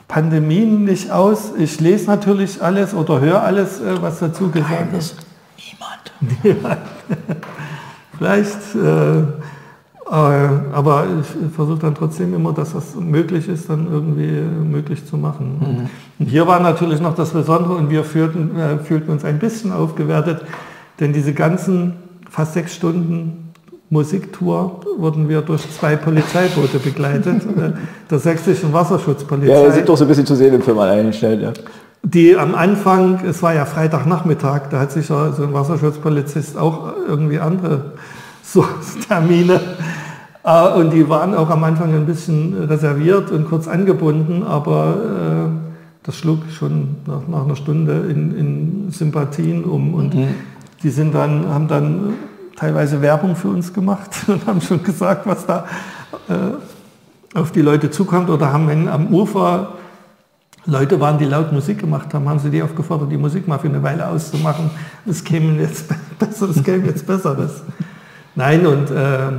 Pandemien nicht aus. Ich lese natürlich alles oder höre alles, was dazu gesagt wird. Niemand. Vielleicht äh, äh, aber ich versuche dann trotzdem immer, dass das möglich ist, dann irgendwie möglich zu machen. Mhm. Und hier war natürlich noch das Besondere und wir fühlten, äh, fühlten uns ein bisschen aufgewertet, denn diese ganzen fast sechs Stunden Musiktour wurden wir durch zwei Polizeiboote begleitet, äh, der sächsischen Wasserschutzpolizei. Ja, sind doch so ein bisschen zu sehen im Film eingestellt, ja. Die am Anfang, es war ja Freitagnachmittag, da hat sich ja so ein Wasserschutzpolizist auch irgendwie andere so Termine. Äh, und die waren auch am Anfang ein bisschen reserviert und kurz angebunden, aber äh, das schlug schon nach, nach einer Stunde in, in, Sympathien um. Und mhm. die sind dann, haben dann teilweise Werbung für uns gemacht und haben schon gesagt, was da äh, auf die Leute zukommt. Oder haben wenn am Ufer Leute waren, die laut Musik gemacht haben, haben sie die aufgefordert, die Musik mal für eine Weile auszumachen. Es käme jetzt besser, es käme jetzt besser. Das Nein, und äh,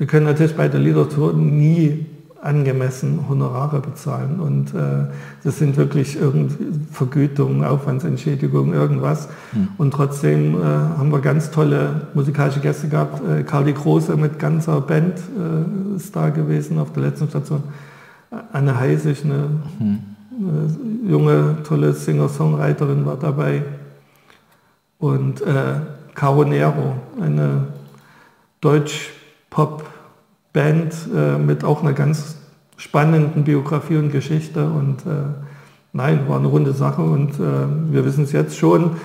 wir können natürlich bei der Literatur nie angemessen Honorare bezahlen. Und äh, das sind wirklich Vergütungen, Aufwandsentschädigungen, irgendwas. Hm. Und trotzdem äh, haben wir ganz tolle musikalische Gäste gehabt. Äh, Carly Große mit ganzer Band äh, ist da gewesen auf der letzten Station. Anne Heisig, eine, hm. eine junge, tolle Singer-Songwriterin war dabei. Und äh, Caro Nero, eine Deutsch-Pop-Band äh, mit auch einer ganz spannenden Biografie und Geschichte. Und äh, nein, war eine runde Sache und äh, wir wissen es jetzt schon.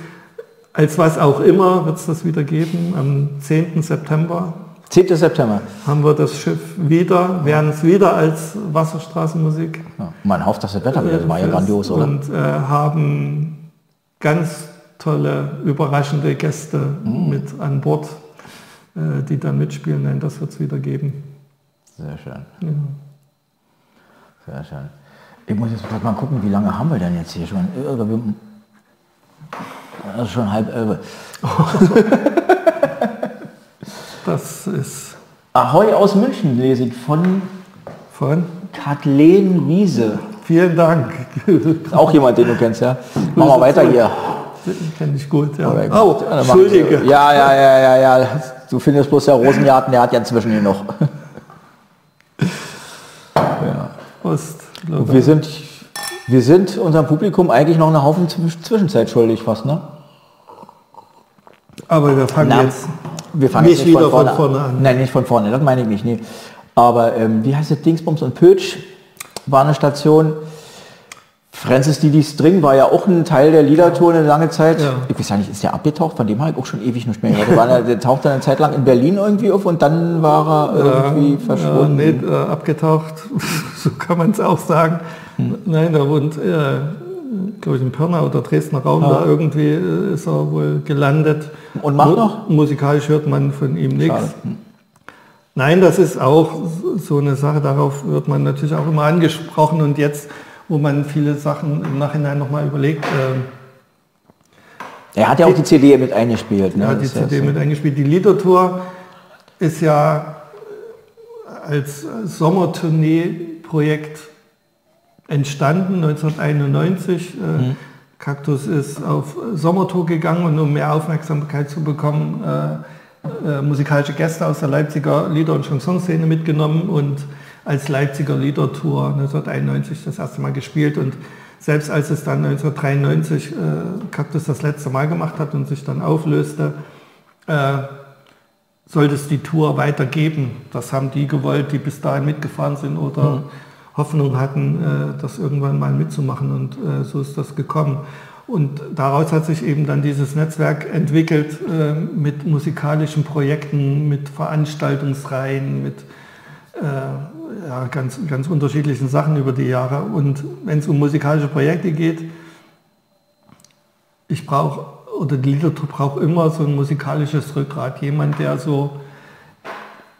Als was auch immer wird es das wieder geben. Am 10. September 10. September. Haben wir das Schiff wieder, werden es wieder als Wasserstraßenmusik. Ja, man hofft, dass das Wetter wird. Das war ja grandios, oder? Und äh, haben ganz tolle, überraschende Gäste mhm. mit an Bord, äh, die dann mitspielen. Nein, das wird es wieder geben. Sehr schön. Ja. Sehr schön. Ich muss jetzt mal gucken, wie lange haben wir denn jetzt hier schon? Das ist schon halb elf. das ist... Ahoi aus München lese ich von... Von? Kathleen Wiese. Vielen Dank. Auch jemand, den du kennst, ja? Machen wir weiter hier. Kenne ich gut, ja. Oh, Entschuldige. Ja, ja, ja, ja, ja. Du findest bloß der Rosengarten, der hat ja inzwischen hier noch. Ja. Ost, wir sind, wir sind unserem Publikum eigentlich noch eine Haufen Zwischenzeit schuldig fast, ne? Aber wir fangen Na, jetzt wir fangen nicht, nicht wieder von vorne, von vorne, an. Nein, nicht von vorne, das meine ich nicht. Nee. Aber ähm, wie heißt es, Dingsbums und Pötsch war eine Station, Francis Didi String war ja auch ein Teil der Liedertour eine lange Zeit. Ja. Ich weiß ja nicht, ist der abgetaucht? Von dem habe ich auch schon ewig nicht mehr gehört. Der, tauchte eine Zeit lang in Berlin irgendwie auf und dann war er irgendwie ja, verschwunden. Ja, nee, äh, abgetaucht, so kann man es auch sagen. Hm. Nein, da wohnt, äh, glaube ich, in Pirna oder Dresdner Raum, ja. da irgendwie äh, ist er wohl gelandet. Und macht noch? Musikalisch hört man von ihm nichts. Hm. Nein, das ist auch so eine Sache, darauf wird man natürlich auch immer angesprochen und jetzt wo man viele Sachen im Nachhinein nochmal überlegt. Äh, Er hat ja auch die CD mit eingespielt. Ne? Er hat die CD mit eingespielt. Die Liedertour ist ja als Sommertournee-Projekt entstanden, 1991. Äh, mhm. Kaktus ist auf Sommertour gegangen und um mehr Aufmerksamkeit zu bekommen, äh, äh, musikalische Gäste aus der Leipziger Lieder- und Chansonszene mitgenommen und als Leipziger Liedertour 1991 das erste Mal gespielt und selbst als es dann 1993 äh, Kaktus das letzte Mal gemacht hat und sich dann auflöste, äh, sollte es die Tour weitergeben. Das haben die gewollt, die bis dahin mitgefahren sind oder mhm. Hoffnung hatten, äh, das irgendwann mal mitzumachen. Und äh, so ist das gekommen. Und daraus hat sich eben dann dieses Netzwerk entwickelt äh, mit musikalischen Projekten, mit Veranstaltungsreihen, mit äh, ja, ganz, ganz unterschiedlichen Sachen über die Jahre. Und wenn es um musikalische Projekte geht, ich brauche, oder die Liedertruppe braucht immer so ein musikalisches Rückgrat. Jemand, der so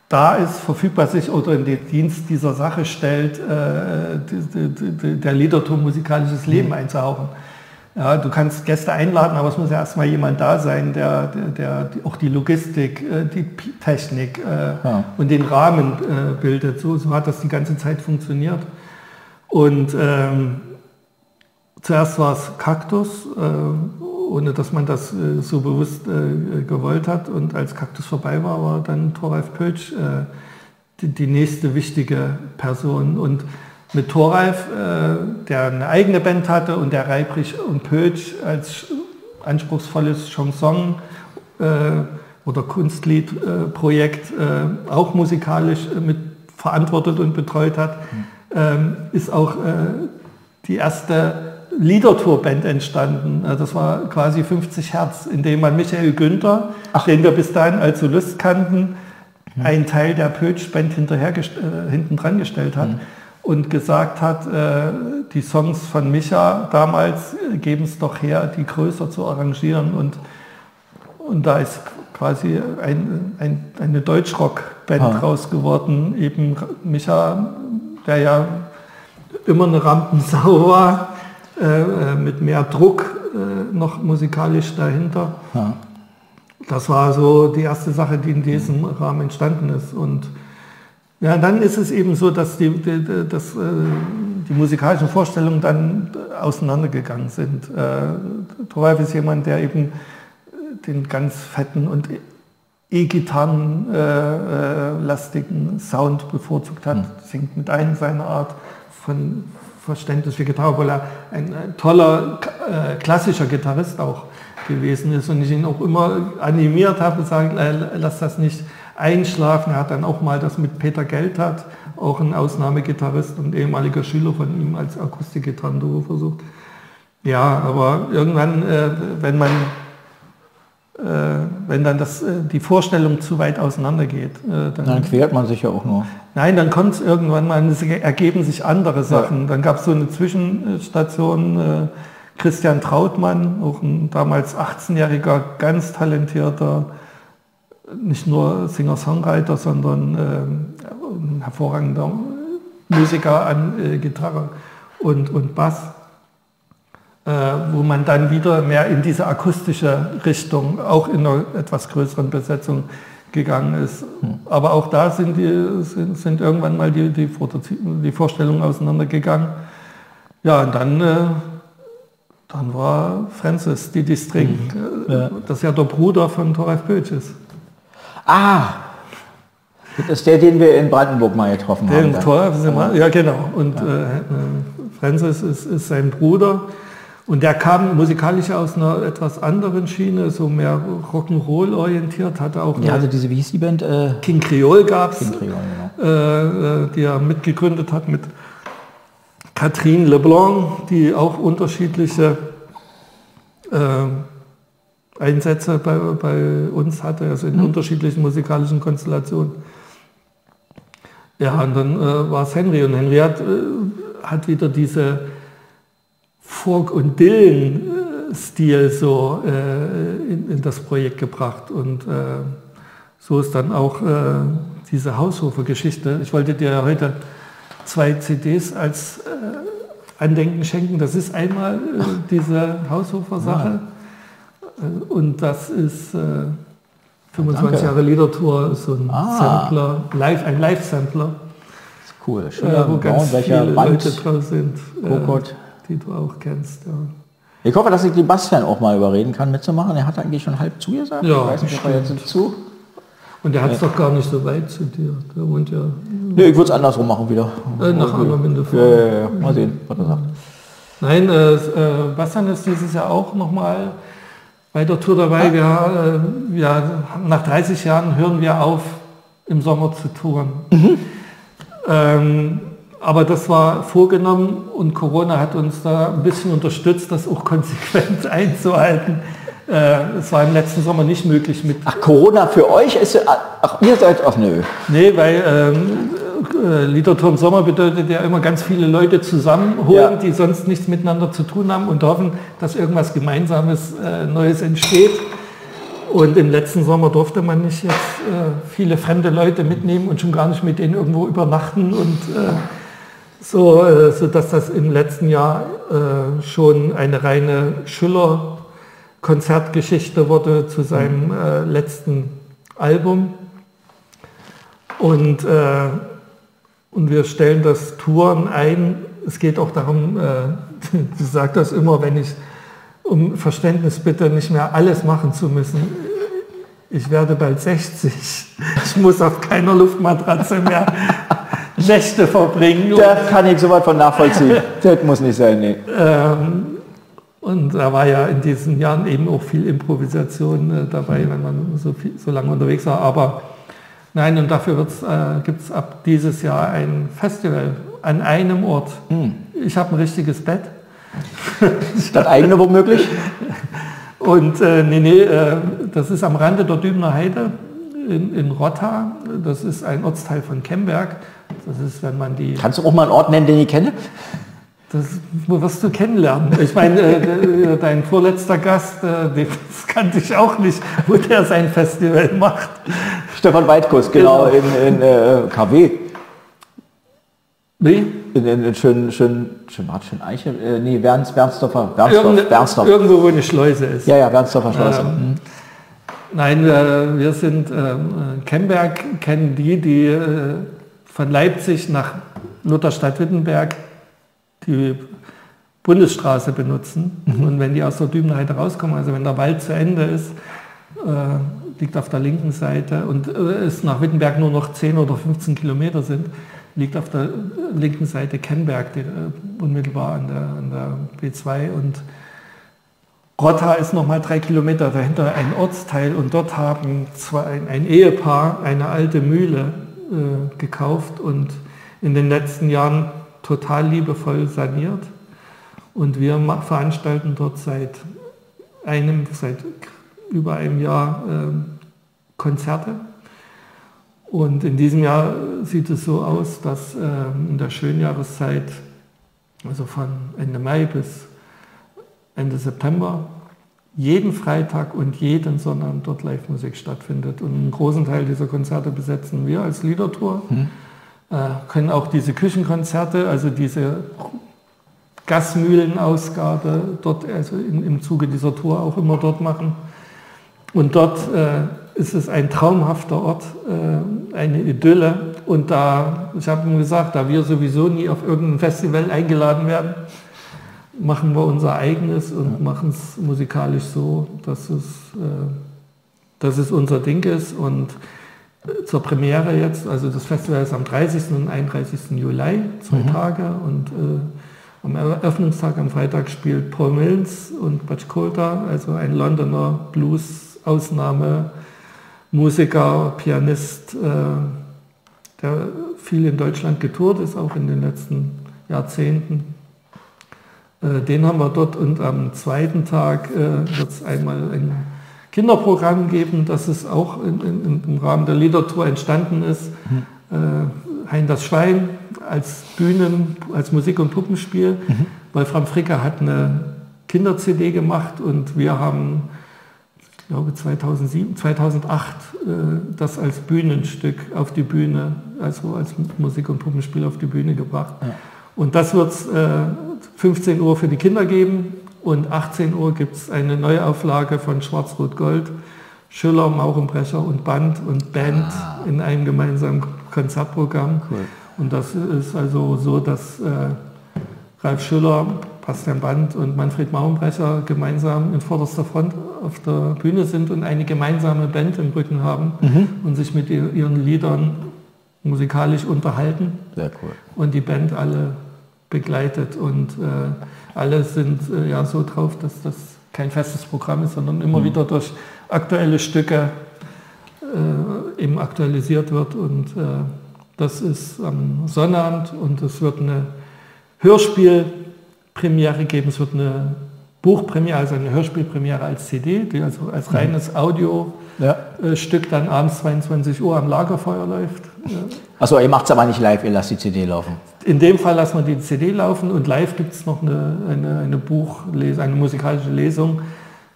da ist, verfügbar sich oder in den Dienst dieser Sache stellt, äh, die, die, die, der Liedertum musikalisches Leben mhm. einzuhauchen. Ja, du kannst Gäste einladen, aber es muss ja erstmal jemand da sein, der, der, der auch die Logistik, äh, die Technik äh, ja. und den Rahmen äh, bildet. So, so hat das die ganze Zeit funktioniert. Und ähm, zuerst war es Kaktus, äh, ohne dass man das äh, so bewusst äh, gewollt hat. Und als Kaktus vorbei war, war dann Thoralf Pölsch die, die nächste wichtige Person. Und mit Thoralf, äh, der eine eigene Band hatte und der Reibrich und Pötsch als anspruchsvolles Chanson äh, oder Kunstliedprojekt äh, auch musikalisch mit verantwortet und betreut hat, mhm. ist auch die erste Liedertourband entstanden. Das war quasi 50 Hertz, in dem man Michael Günther, Ach. den wir bis dahin als Solist kannten, mhm. einen Teil der Pötsch-Band hinterher äh, hinten dran gestellt hat. Mhm und gesagt hat, äh, die Songs von Micha damals äh, geben es doch her, die größer zu arrangieren. Und, und da ist quasi ein, ein, eine Deutschrock-Band ah. raus geworden. Eben Micha, der ja immer eine Rampensau war, äh, äh mit mehr Druck äh, noch musikalisch dahinter. Ah. Das war so die erste Sache, die in diesem Rahmen entstanden ist. Und ja, dann ist es eben so, dass die, die, dass, äh, die musikalischen Vorstellungen dann auseinandergegangen sind. Äh, Torvalf ist jemand, der eben den ganz fetten und E-Gitarren-lastigen Sound bevorzugt hat, mhm. singt mit einem seiner Art von Verständnis für Gitarre, weil er ein, toller äh, klassischer Gitarrist auch gewesen ist und ich ihn auch immer animiert habe, gesagt, äh, lass das nicht einschlafen. Er hat dann auch mal das mit Peter Geltert, auch ein Ausnahmegitarrist und ehemaliger Schüler von ihm als Akustikgitarrenduo versucht. Ja, aber irgendwann, äh, wenn man äh, wenn dann das, äh, die Vorstellung zu weit auseinander geht. Äh, dann, dann, quert man sich ja auch nur. Nein, dann kommt es irgendwann mal, es ergeben sich andere Sachen. Ja. Dann gab es so eine Zwischenstation, Christian Trautmann, auch ein damals 18-jähriger, ganz talentierter nicht nur Singer-Songwriter, sondern äh, ein hervorragender Musiker an äh, Gitarre und, und Bass, äh, wo man dann wieder mehr in diese akustische Richtung, auch in einer etwas größeren Besetzung gegangen ist. Hm. Aber auch da sind, die, sind, sind irgendwann mal die, die, die, Vorstellungen auseinandergegangen. Ja, und dann, äh, dann war Francis Didi String, mhm. ja. das ja der Bruder von Thoralf Bötsch ist. Ah, das ist der, den wir in Brandenburg mal getroffen den haben. Tor, ja. ja, genau. Und ja. äh, Francis ist, ist, sein Bruder. Und der kam musikalisch aus einer etwas anderen Schiene, so mehr Rock'n'Roll orientiert, hatte auch. Ja, also diese, wie hieß die Band? Äh, King Creole gab es, genau. äh, äh, die er mitgegründet hat mit Catherine Leblanc, die auch unterschiedliche äh, Einsätze bei, bei uns hatte, also in mhm. unterschiedlichen musikalischen Konstellationen. Ja, und dann äh, war es Henry und Henry hat, äh, hat wieder diese Folk- und Dylan-Stil so äh, in, in, das Projekt gebracht und äh, so ist dann auch äh, diese Haushofer-Geschichte. Ich wollte dir heute zwei CDs als äh, Andenken schenken. Das ist einmal diese Haushofer-Sache. Ja und das ist äh, 25 Danke. Jahre Liedertour, so ein ah. Sampler, live, ein Live-Sampler. Cool. Schöner äh, wo ganz viele Band, Leute drauf sind, äh, die du auch kennst. Ja. Ich hoffe, dass ich die Bastian auch mal überreden kann mitzumachen. Er hat eigentlich schon halb zugesagt. Ja, ich weiß nicht, ob er jetzt zu. Und der hat es ja. doch gar nicht so weit zu dir. Der wohnt ja. Nee, ich würde es andersrum machen wieder. Äh, nach Angermünde ja, ja, ja, Mal sehen, was er sagt. Nein, äh, äh, Bastian ist dieses Jahr auch nochmal bei der Tour dabei. Wir, äh, ja, nach 30 Jahren hören wir auf, im Sommer zu touren. Mhm. Ähm, aber das war vorgenommen und Corona hat uns da ein bisschen unterstützt, das auch konsequent einzuhalten. Äh, es war im letzten Sommer nicht möglich mit. Ach, Corona für euch ist. Ach, ihr seid. Ach, nö. Nee, weil ähm, äh, Liederturm Sommer bedeutet ja immer ganz viele Leute zusammenholen, ja. die sonst nichts miteinander zu tun haben und hoffen, dass irgendwas Gemeinsames äh, Neues entsteht. Und im letzten Sommer durfte man nicht jetzt äh, viele fremde Leute mitnehmen und schon gar nicht mit denen irgendwo übernachten und äh, so, äh, so dass das im letzten Jahr äh, schon eine reine Schüler Konzertgeschichte wurde zu seinem äh, letzten Album. Und, äh, und wir stellen das Touren ein. Es geht auch darum, äh, sie sagt das immer, wenn ich um Verständnis bitte, nicht mehr alles machen zu müssen. Ich werde bald 60. Ich muss auf keiner Luftmatratze mehr Nächte verbringen. Das kann ich soweit von nachvollziehen. das muss nicht sein, nee. Ähm, und da war ja in diesen Jahren eben auch viel Improvisation äh, dabei, wenn man so, viel, so lange unterwegs war. Aber nein, und dafür äh, gibt es ab dieses Jahr ein Festival an einem Ort. Hm. Ich habe ein richtiges Bett. Das eigene womöglich? Und äh, nee, nee, äh, das ist am Rande der Dübener Heide in, in Rotta. Das ist ein Ortsteil von Kemberg. Das ist, wenn man die... Kannst du auch mal einen Ort nennen, den ich kenne? Das wirst du kennenlernen. Ich meine, äh, dein vorletzter Gast, äh, das kannte ich auch nicht, wo der sein Festival macht. Stefan Weidkus, genau, genau. in, in äh, KW. Wie? In, in, in schön, schön, schön, warte, schön Eiche, äh, nee, Berns, Bernsdorfer, Bernsdorf, Bernsdorf. Irgendwo, wo eine Schleuse ist. Ja, ja, Bernsdorfer Schleuse. Ähm, mhm. Nein, äh, wir sind, äh, Kemberg kennen die, die äh, von Leipzig nach Lutherstadt-Wittenberg die Bundesstraße benutzen. Mhm. Und wenn die aus der Dübenheide rauskommen, also wenn der Wald zu Ende ist, äh, liegt auf der linken Seite und äh, es nach Wittenberg nur noch 10 oder 15 Kilometer sind, liegt auf der linken Seite Kennberg, die, äh, unmittelbar an der, an der B2 und Rotta ist noch mal drei Kilometer dahinter ein Ortsteil und dort haben zwei, ein, ein Ehepaar eine alte Mühle äh, gekauft und in den letzten Jahren total liebevoll saniert. Und wir veranstalten dort seit einem, seit über einem Jahr äh, Konzerte. Und in diesem Jahr sieht es so aus, dass äh, in der Schönjahreszeit, also von Ende Mai bis Ende September, jeden Freitag und jeden Sonntag dort Live-Musik stattfindet. Und einen großen Teil dieser Konzerte besetzen wir als Liedertour. Mhm. Äh, können auch diese Küchenkonzerte, also diese Gasmühlenausgabe dort, also in, im Zuge dieser Tour auch immer dort machen. Und dort äh, ist es ein traumhafter Ort, äh, eine Idylle. Und da, ich habe ihm gesagt, da wir sowieso nie auf irgendein Festival eingeladen werden, machen wir unser eigenes und machen es musikalisch so, dass es, äh, dass es unser Ding ist. Und zur Premiere jetzt, also das Festival ist am 30. und 31. Juli, zwei mhm. Tage und äh, am Eröffnungstag am Freitag spielt Paul Mills und Butch Coulter, also ein Londoner Blues-Ausnahme, Musiker, Pianist, äh, der viel in Deutschland getourt ist, auch in den letzten Jahrzehnten. Äh, den haben wir dort und am zweiten Tag äh, wird es einmal ein Kinderprogramm geben, das es auch in, in, im Rahmen der Liedertour entstanden ist. Mhm. Äh, hein das Schwein als Bühnen, als Musik- und Puppenspiel. Mhm. Wolfram Fricker hat eine Kinder-CD gemacht und wir haben, ich glaube 2007, 2008 äh, das als Bühnenstück auf die Bühne, also als Musik- und Puppenspiel auf die Bühne gebracht. Ja. Und das wird es äh, 15 Uhr für die Kinder geben und 18 Uhr gibt es eine Neuauflage von Schwarz-Rot-Gold, Schüller, Maurenbrecher und Band und Band ah. in einem gemeinsamen Konzertprogramm. Cool. Und das ist also so, dass äh, Ralf Schüller, Bastian Band und Manfred Maurenbrecher gemeinsam in vorderster Front auf der Bühne sind und eine gemeinsame Band im Rücken haben mhm. und sich mit ihren Liedern musikalisch unterhalten. Sehr cool. Und die Band alle begleitet und äh, alle sind äh, ja so drauf, dass das kein festes Programm ist, sondern immer mhm. wieder durch aktuelle Stücke äh, eben aktualisiert wird und äh, das ist am Sonnabend und es wird eine Hörspielpremiere geben, es wird eine Buchpremiere, also eine Hörspielpremiere als CD, die also als mhm. reines Audiostück ja. dann abends 22 Uhr am Lagerfeuer läuft. Achso, ihr macht es aber nicht live, ihr lasst die CD laufen. In dem Fall lassen wir die CD laufen und live gibt es noch eine, eine, eine Buchlesung, eine musikalische Lesung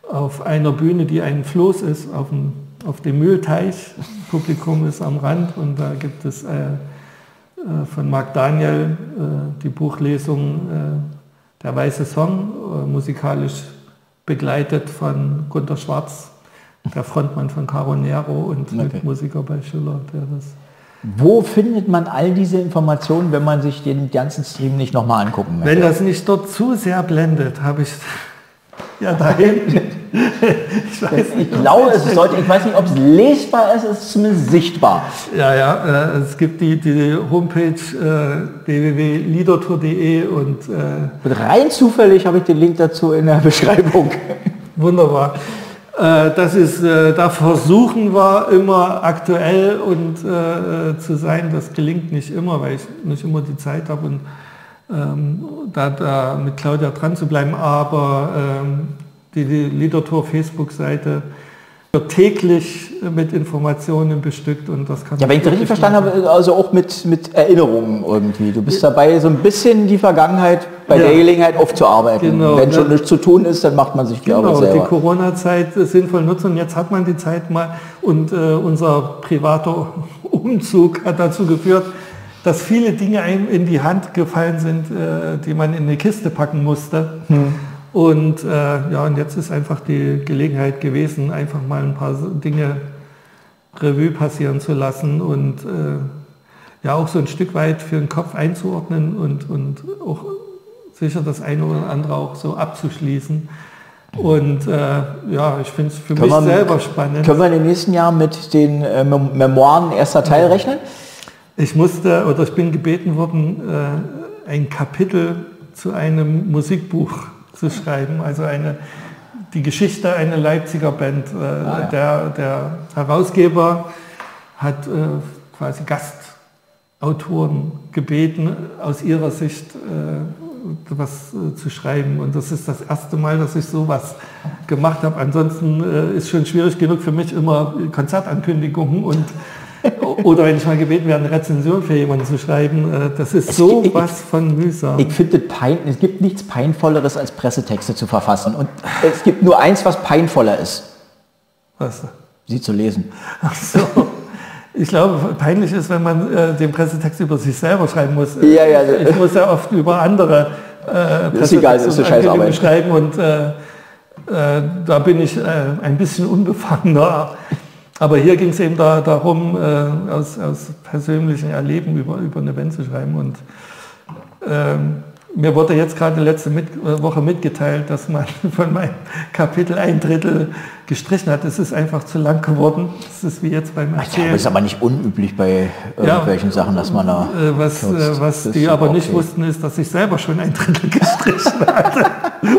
auf einer Bühne, die ein Floß ist, auf dem, auf dem Mühlteich. Publikum ist am Rand und da gibt es äh, äh, von Marc Daniel äh, die Buchlesung äh, Der Weiße Song, äh, musikalisch begleitet von Gunter Schwarz, der Frontmann von Caro Nero und okay. Musiker bei Schiller, der das wo findet man all diese Informationen, wenn man sich den ganzen Stream nicht nochmal angucken möchte? Wenn das nicht dort zu sehr blendet, habe ich ja da hinten. ich, weiß ich glaube, es sollte, ich weiß nicht, ob es lesbar ist, es ist zumindest sichtbar. Ja, ja, äh, es gibt die, die Homepage äh, www.liedertour.de und, äh, und rein zufällig habe ich den Link dazu in der Beschreibung. Wunderbar. Äh, das ist, äh, da versuchen wir immer aktuell und äh, zu sein. Das gelingt nicht immer, weil ich nicht immer die Zeit habe und ähm, da, da mit Claudia dran zu bleiben. Aber ähm, die, die Liedertour Facebook-Seite wird täglich mit Informationen bestückt und das kann Ja, wenn ich das richtig verstanden habe, also auch mit, mit Erinnerungen irgendwie. Du bist dabei, so ein bisschen die Vergangenheit bei ja. der Gelegenheit aufzuarbeiten. Genau, wenn schon nichts zu tun ist, dann macht man sich die genau, Arbeit selber. die Corona-Zeit sinnvoll nutzen. Und jetzt hat man die Zeit mal und äh, unser privater Umzug hat dazu geführt, dass viele Dinge einem in die Hand gefallen sind, äh, die man in eine Kiste packen musste. Hm. Und äh, ja, und jetzt ist einfach die Gelegenheit gewesen, einfach mal ein paar Dinge Revue passieren zu lassen und äh, ja auch so ein Stück weit für den Kopf einzuordnen und, und auch sicher das eine oder andere auch so abzuschließen. Und äh, ja, ich finde es für können mich wir, selber spannend. Können wir in den nächsten Jahren mit den äh, Memoiren erster Teil rechnen? Ich musste oder ich bin gebeten worden, äh, ein Kapitel zu einem Musikbuch zu schreiben. Also eine, die Geschichte einer Leipziger Band. Äh, ah, ja. der, der Herausgeber hat äh, quasi Gastautoren gebeten, aus ihrer Sicht äh, was äh, zu schreiben. Und das ist das erste Mal, dass ich sowas gemacht habe. Ansonsten äh, ist schon schwierig genug für mich immer Konzertankündigungen und oder wenn ich mal gebeten werde, eine Rezension für jemanden zu schreiben, äh, das ist so ich, was von mühsam. Ich finde, es gibt nichts Peinvolleres als Pressetexte zu verfassen. Und es gibt nur eins, was peinvoller ist. Was? Sie zu lesen. Ach so. Ich glaube, peinlich ist, wenn man äh, den Pressetext über sich selber schreiben muss. Ja, ja. Ich muss ja oft über andere äh, das ist egal, ist eine schreiben und äh, äh, da bin ich äh, ein bisschen unbefangener. Aber hier ging es eben da, darum, äh, aus, aus persönlichem Erleben über, über eine Band zu schreiben. Und ähm, mir wurde jetzt gerade letzte mit, äh, Woche mitgeteilt, dass man von meinem Kapitel ein Drittel gestrichen hat. Es ist einfach zu lang geworden. Das ist wie jetzt beim Erzählen. Ja, das ist aber nicht unüblich bei irgendwelchen ja, Sachen, dass man da... Äh, was, äh, was die aber nicht wussten, ist, dass ich selber schon ein Drittel gestrichen hatte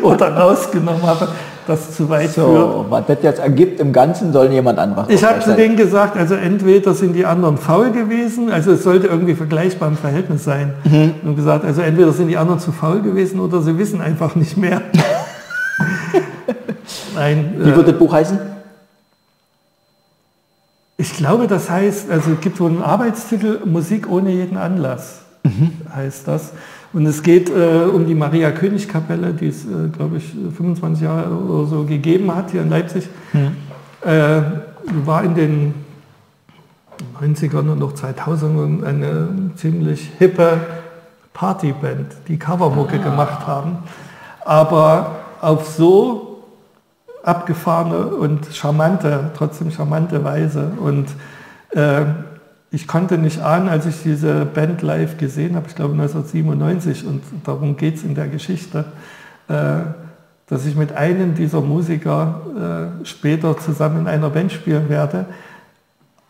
oder rausgenommen habe das zu weit so, führt. Was das jetzt ergibt im Ganzen, soll jemand anderes. Ich habe zu denen gesagt, also entweder sind die anderen faul gewesen, also es sollte irgendwie vergleichbar im Verhältnis sein. Mhm. Und gesagt, also entweder sind die anderen zu faul gewesen oder sie wissen einfach nicht mehr. Nein, Wie wird äh, das Buch heißen? Ich glaube, das heißt, also es gibt wohl einen Arbeitstitel Musik ohne jeden Anlass, mhm. heißt das. Und es geht äh, um die Maria-König-Kapelle, die es, äh, glaube ich, 25 Jahre oder so gegeben hat hier in Leipzig. Mhm. Äh, war in den 90ern und noch 2000ern eine ziemlich hippe Partyband, die Covermucke ah. gemacht haben. Aber auf so abgefahrene und charmante, trotzdem charmante Weise. Und äh, ich konnte nicht ahnen, als ich diese Band live gesehen habe, ich glaube 1997, und darum geht es in der Geschichte, äh, dass ich mit einem dieser Musiker äh, später zusammen in einer Band spielen werde,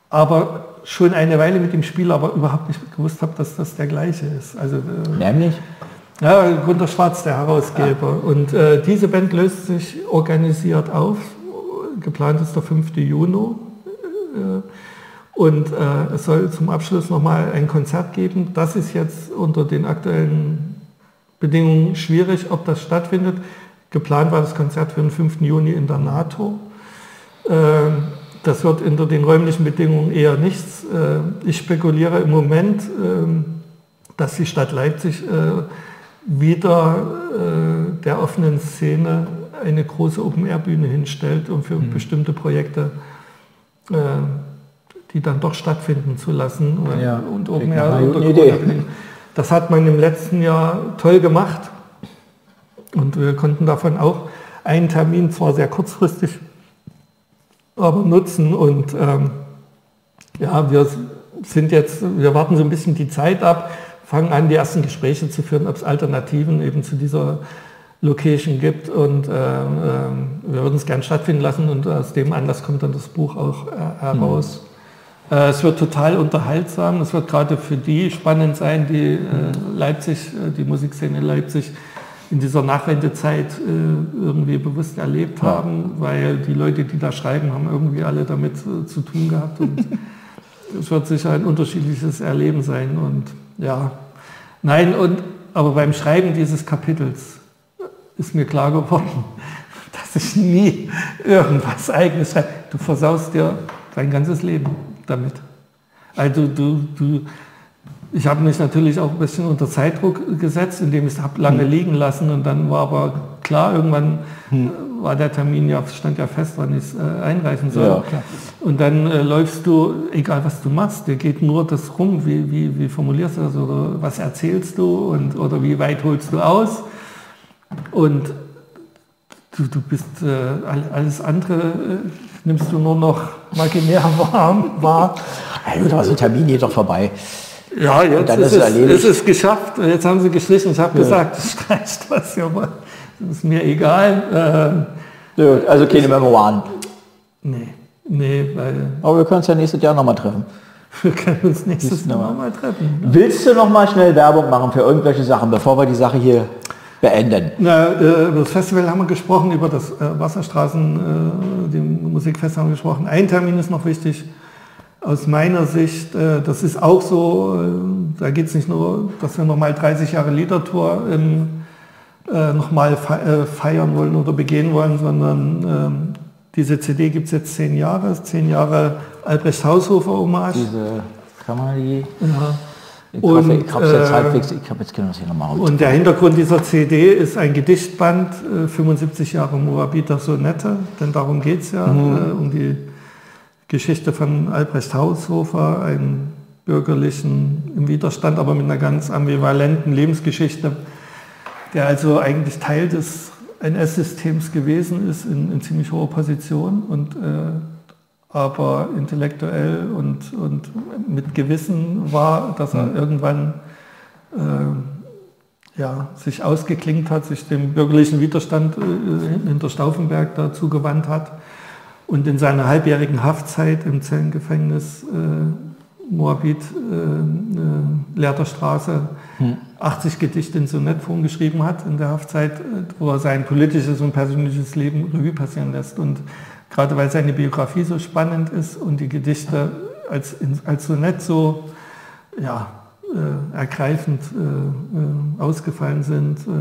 aber schon eine Weile mit dem Spiel, aber überhaupt nicht gewusst habe, dass das der gleiche ist. Also, äh, Nämlich? Ja, Gunter Schwarz, der Herausgeber. Ja. Und äh, diese Band löst sich organisiert auf. Geplant ist der 5. Juni. Äh, und äh, es soll zum Abschluss nochmal ein Konzert geben. Das ist jetzt unter den aktuellen Bedingungen schwierig, ob das stattfindet. Geplant war das Konzert für den 5. Juni in der NATO. Äh, das wird unter den räumlichen Bedingungen eher nichts. Äh, ich spekuliere im Moment, ähm, dass die Stadt Leipzig äh, wieder äh, der offenen Szene eine große Open-Air-Bühne hinstellt, um für mhm. bestimmte Projekte die dann doch stattfinden zu lassen. Ja, und Air Das hat man im letzten Jahr toll gemacht. Und wir konnten davon auch einen Termin, zwar sehr kurzfristig, aber nutzen. Und ähm, ja, wir sind jetzt, wir warten so ein bisschen die Zeit ab, fangen an, die ersten Gespräche zu führen, ob es Alternativen eben zu dieser Location gibt. Und äh, äh, wir würden es gern stattfinden lassen und aus dem Anlass kommt dann das Buch auch äh, heraus. Mhm. Es wird total unterhaltsam. Es wird gerade für die spannend sein, die äh, Leipzig, äh, die Musikszene in Leipzig in dieser Nachwendezeit äh, irgendwie bewusst erlebt haben, weil die Leute, die da schreiben, haben irgendwie alle damit äh, zu tun gehabt. Und es wird sicher ein unterschiedliches Erleben sein. Und ja, nein und aber beim Schreiben dieses Kapitels ist mir klar geworden, dass ich nie irgendwas eigenes schreibe. Du versaust dir dein ganzes Leben damit. Also du, du, ich habe mich natürlich auch ein bisschen unter Zeitdruck gesetzt, indem ich es habe lange hm. liegen lassen und dann war aber klar, irgendwann hm. war der Termin ja, stand ja fest, wann ich es äh, einreichen soll. Ja, und dann äh, läufst du, egal was du machst, dir geht nur das rum, wie, wie, wie formulierst du das oder was erzählst du und, oder wie weit holst du aus. Und du, du bist äh, alles andere äh, nimmst du nur noch imaginär warm wahr. Ja, gut, aber so ein Termin geht doch vorbei. Ja, jetzt dann ist, es, ist es geschafft. Jetzt haben sie gestrichen. Ich habe ja. gesagt, streicht was ihr wollt. Das ist mir egal. Ähm, ja, also keine Memoiren. Nee, nee, weil... Aber wir können uns ja nächstes Jahr nochmal treffen. Wir können uns nächstes Jahr nochmal treffen. Willst du noch mal schnell Werbung machen für irgendwelche Sachen, bevor wir die Sache hier beenden? Na, äh, über das Festival haben wir gesprochen, über das äh, Wasserstraßen, äh, die Musikfest haben wir gesprochen. Ein Termin ist noch wichtig aus meiner Sicht, das ist auch so, da geht es nicht nur, dass wir nochmal 30 Jahre Liedertour ähm, äh, nochmal feiern wollen oder begehen wollen, sondern ähm, diese CD gibt es jetzt zehn Jahre, zehn Jahre Albrecht Haushofer Hommage. Diese die... Ja. Ich und, ich habe jetzt halbwegs, ich habe jetzt genau hier nochmal Und der Hintergrund dieser CD ist ein Gedichtband, 75 Jahre Moabiter Sonette, denn darum geht es ja, mhm. um die Geschichte von Albrecht Haushofer, einem bürgerlichen im Widerstand, aber mit einer ganz ambivalenten Lebensgeschichte, der also eigentlich Teil des NS-Systems gewesen ist in, in, ziemlich hoher Position und äh, aber intellektuell und, und mit Gewissen war, dass er mhm. irgendwann äh, ja, sich ausgeklingt hat, sich dem bürgerlichen Widerstand äh, hinter Stauffenberg dazu gewandt hat und in seiner halbjährigen Haftzeit im Zellengefängnis äh, Moabit, äh, äh, Leerter Straße, hm. 80 Gedichte in Sonettform geschrieben hat in der Haftzeit, äh, wo er sein politisches und persönliches Leben Revue passieren lässt. Und gerade weil seine Biografie so spannend ist und die Gedichte als, als Sonett so ja, äh, ergreifend äh, äh ausgefallen sind, äh,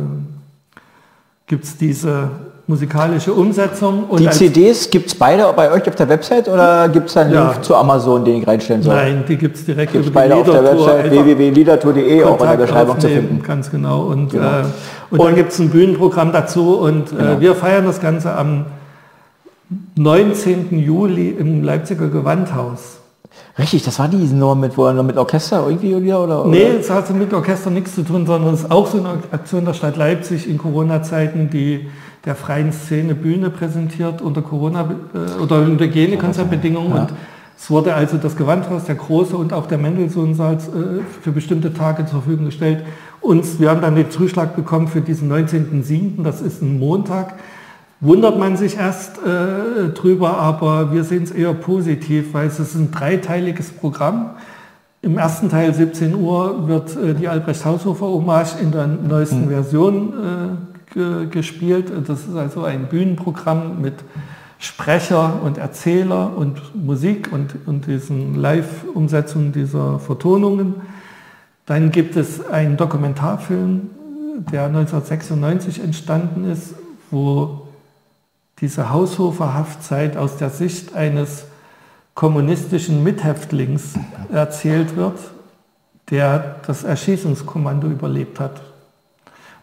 gibt es diese musikalische Umsetzung. die CDs gibt es beide bei euch auf der Website oder gibt es einen ja. Link zu Amazon, den ich reinstellen soll? Nein, die gibt es direkt gibt's über beide auf der Website www.liedertour.de auch in der Beschreibung zu finden. Ganz genau. Und, genau. Äh, und, und dann gibt es ein Bühnenprogramm dazu und äh, genau. wir feiern das Ganze am 19. Juli im Leipziger Gewandhaus. Richtig, das war die nur mit, wo mit Orchester irgendwie oder? oder nee, es hatte mit Orchester nichts zu tun, sondern es ist auch so eine Aktion der Stadt Leipzig in Corona-Zeiten, die der freien Szene Bühne präsentiert unter Corona äh, oder unter Hygienekonzeptbedingungen. Ja. Und es wurde also das Gewandhaus, der große und auch der Mendelssohn-Saal äh, für bestimmte Tage zur Verfügung gestellt. Und wir haben dann den Zuschlag bekommen für diesen 19.07., das ist ein Montag wundert man sich erst äh, drüber, aber wir sehen es eher positiv, weil es ist ein dreiteiliges Programm. Im ersten Teil 17 Uhr wird äh, die Albrecht Haushofer Hommage in der neuesten mhm. Version äh, ge gespielt. Das ist also ein Bühnenprogramm mit Sprecher und Erzähler und Musik und, und diesen Live-Umsetzungen dieser Vertonungen. Dann gibt es einen Dokumentarfilm, der 1996 entstanden ist, wo diese Haushofer-Haftzeit aus der Sicht eines kommunistischen Mithäftlings erzählt wird, der das Erschießungskommando überlebt hat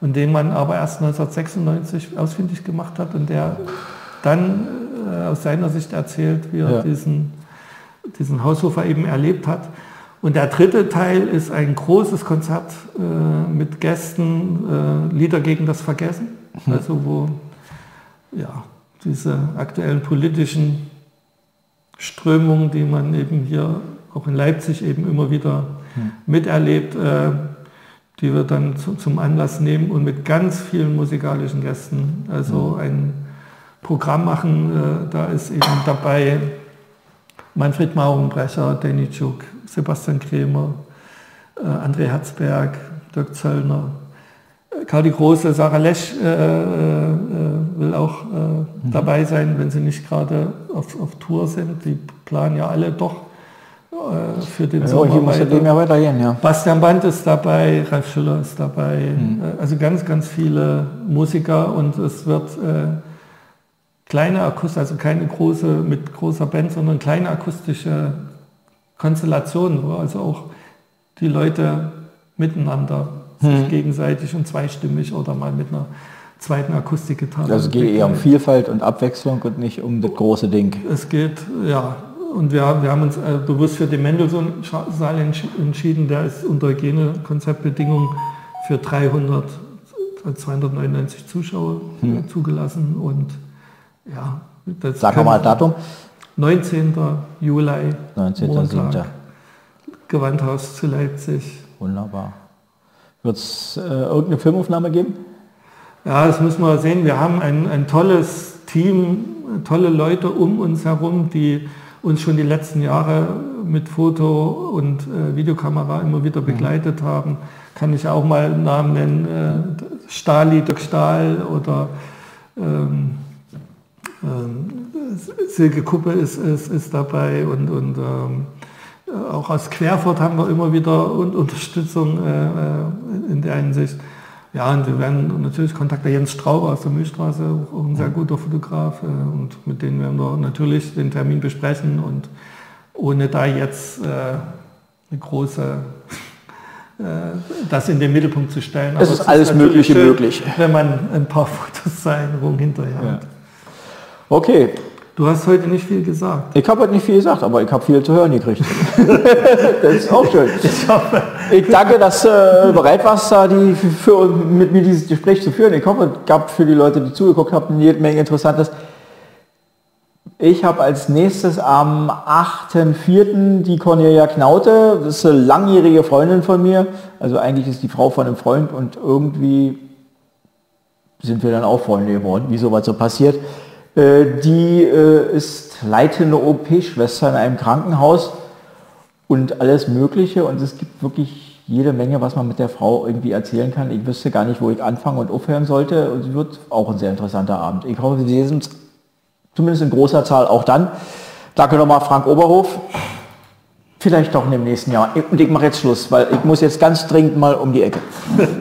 und den man aber erst 1996 ausfindig gemacht hat und der dann äh, aus seiner Sicht erzählt, wie er ja. diesen, diesen Haushofer eben erlebt hat. Und der dritte Teil ist ein großes Konzert äh, mit Gästen, äh, Lieder gegen das Vergessen, mhm. also wo ja, diese aktuellen politischen Strömungen, die man eben hier auch in Leipzig eben immer wieder hm. miterlebt, äh, die wir dann zu, zum Anlass nehmen und mit ganz vielen musikalischen Gästen also hm. ein Programm machen. Äh, da ist eben dabei Manfred Maurenbrecher, Danny Tschuk, Sebastian Kremer, äh, André Herzberg, Dirk Zöllner, Karl die Große, Sarah Lesch äh, äh, will auch äh, mhm. dabei sein, wenn sie nicht gerade auf, auf Tour sind. Die planen ja alle doch äh, für den ja, Sommer weiter. Dem ja weitergehen, ja. Bastian Band ist dabei, Ralf Schüller ist dabei, mhm. Äh, also ganz, ganz viele Musiker und es wird äh, kleine Akustik, also keine große mit großer Band, sondern kleine akustische Konstellationen, wo also auch die Leute miteinander hm. gegenseitig und zweistimmig oder mal mit einer zweiten Akustikgitarre. Also es geht eher um Vielfalt und Abwechslung und nicht um das große Ding. Es geht, ja, und wir, wir haben uns äh, bewusst für den Mendelssohn-Saal entschieden, der ist unter Hygienekonzeptbedingungen für 300, 299 Zuschauer hm. zugelassen und ja. Das Sag mal Datum. 19. Juli, 19. Montag, Gewandhaus zu Leipzig. Wunderbar. Wird es äh, irgendeine Filmaufnahme geben? Ja, das müssen wir sehen. Wir haben ein, ein tolles Team, tolle Leute um uns herum, die uns schon die letzten Jahre mit Foto und äh, Videokamera immer wieder mhm. begleitet mhm. haben. Kann ich auch mal einen Namen nennen, äh, Stali, Dirk Stahl oder ähm, ähm, Silke Kuppe ist, ist, ist dabei und, und ähm, auch aus Querfurt haben wir immer wieder Unterstützung äh, äh, in der Hinsicht. Ja, und wir werden natürlich Kontakte Jens Strauber aus der Milchstraße, auch ein sehr guter Fotograf, äh, und mit denen werden wir natürlich den Termin besprechen und ohne da jetzt eine große das in den Mittelpunkt zu stellen. Es ist alles ist Mögliche schön, möglich. Wenn man ein paar Fotos seiner Erinnerung hinterher hat. Ja. Okay, Du hast heute nicht viel gesagt. Ich habe heute nicht viel gesagt, aber ich habe viel zu hören gekriegt. das ist auch schön. Ich danke, dass du äh, bereit warst, da die für, mit mir dieses Gespräch zu führen. Ich hoffe, es gab für die Leute, die zugeguckt haben, jede Menge Interessantes. Ich habe als nächstes am 8.4. die Cornelia Knaute. Das ist eine langjährige Freundin von mir. Also eigentlich ist die Frau von einem Freund und irgendwie sind wir dann auch Freunde geworden, wie sowas so passiert. Äh, die äh, ist leitende OP-Schwester in einem Krankenhaus und alles Mögliche. Und es gibt wirklich jede Menge, was man mit der Frau irgendwie erzählen kann. Ich wüsste gar nicht, wo ich anfangen und aufhören sollte. Und es wird auch ein sehr interessanter Abend. Ich hoffe, wir sehen uns zumindest in großer Zahl auch dann. Danke nochmal Frank Oberhof. Vielleicht doch in dem nächsten Jahr. Und ich mache jetzt Schluss, weil ich muss jetzt ganz dringend mal um die Ecke.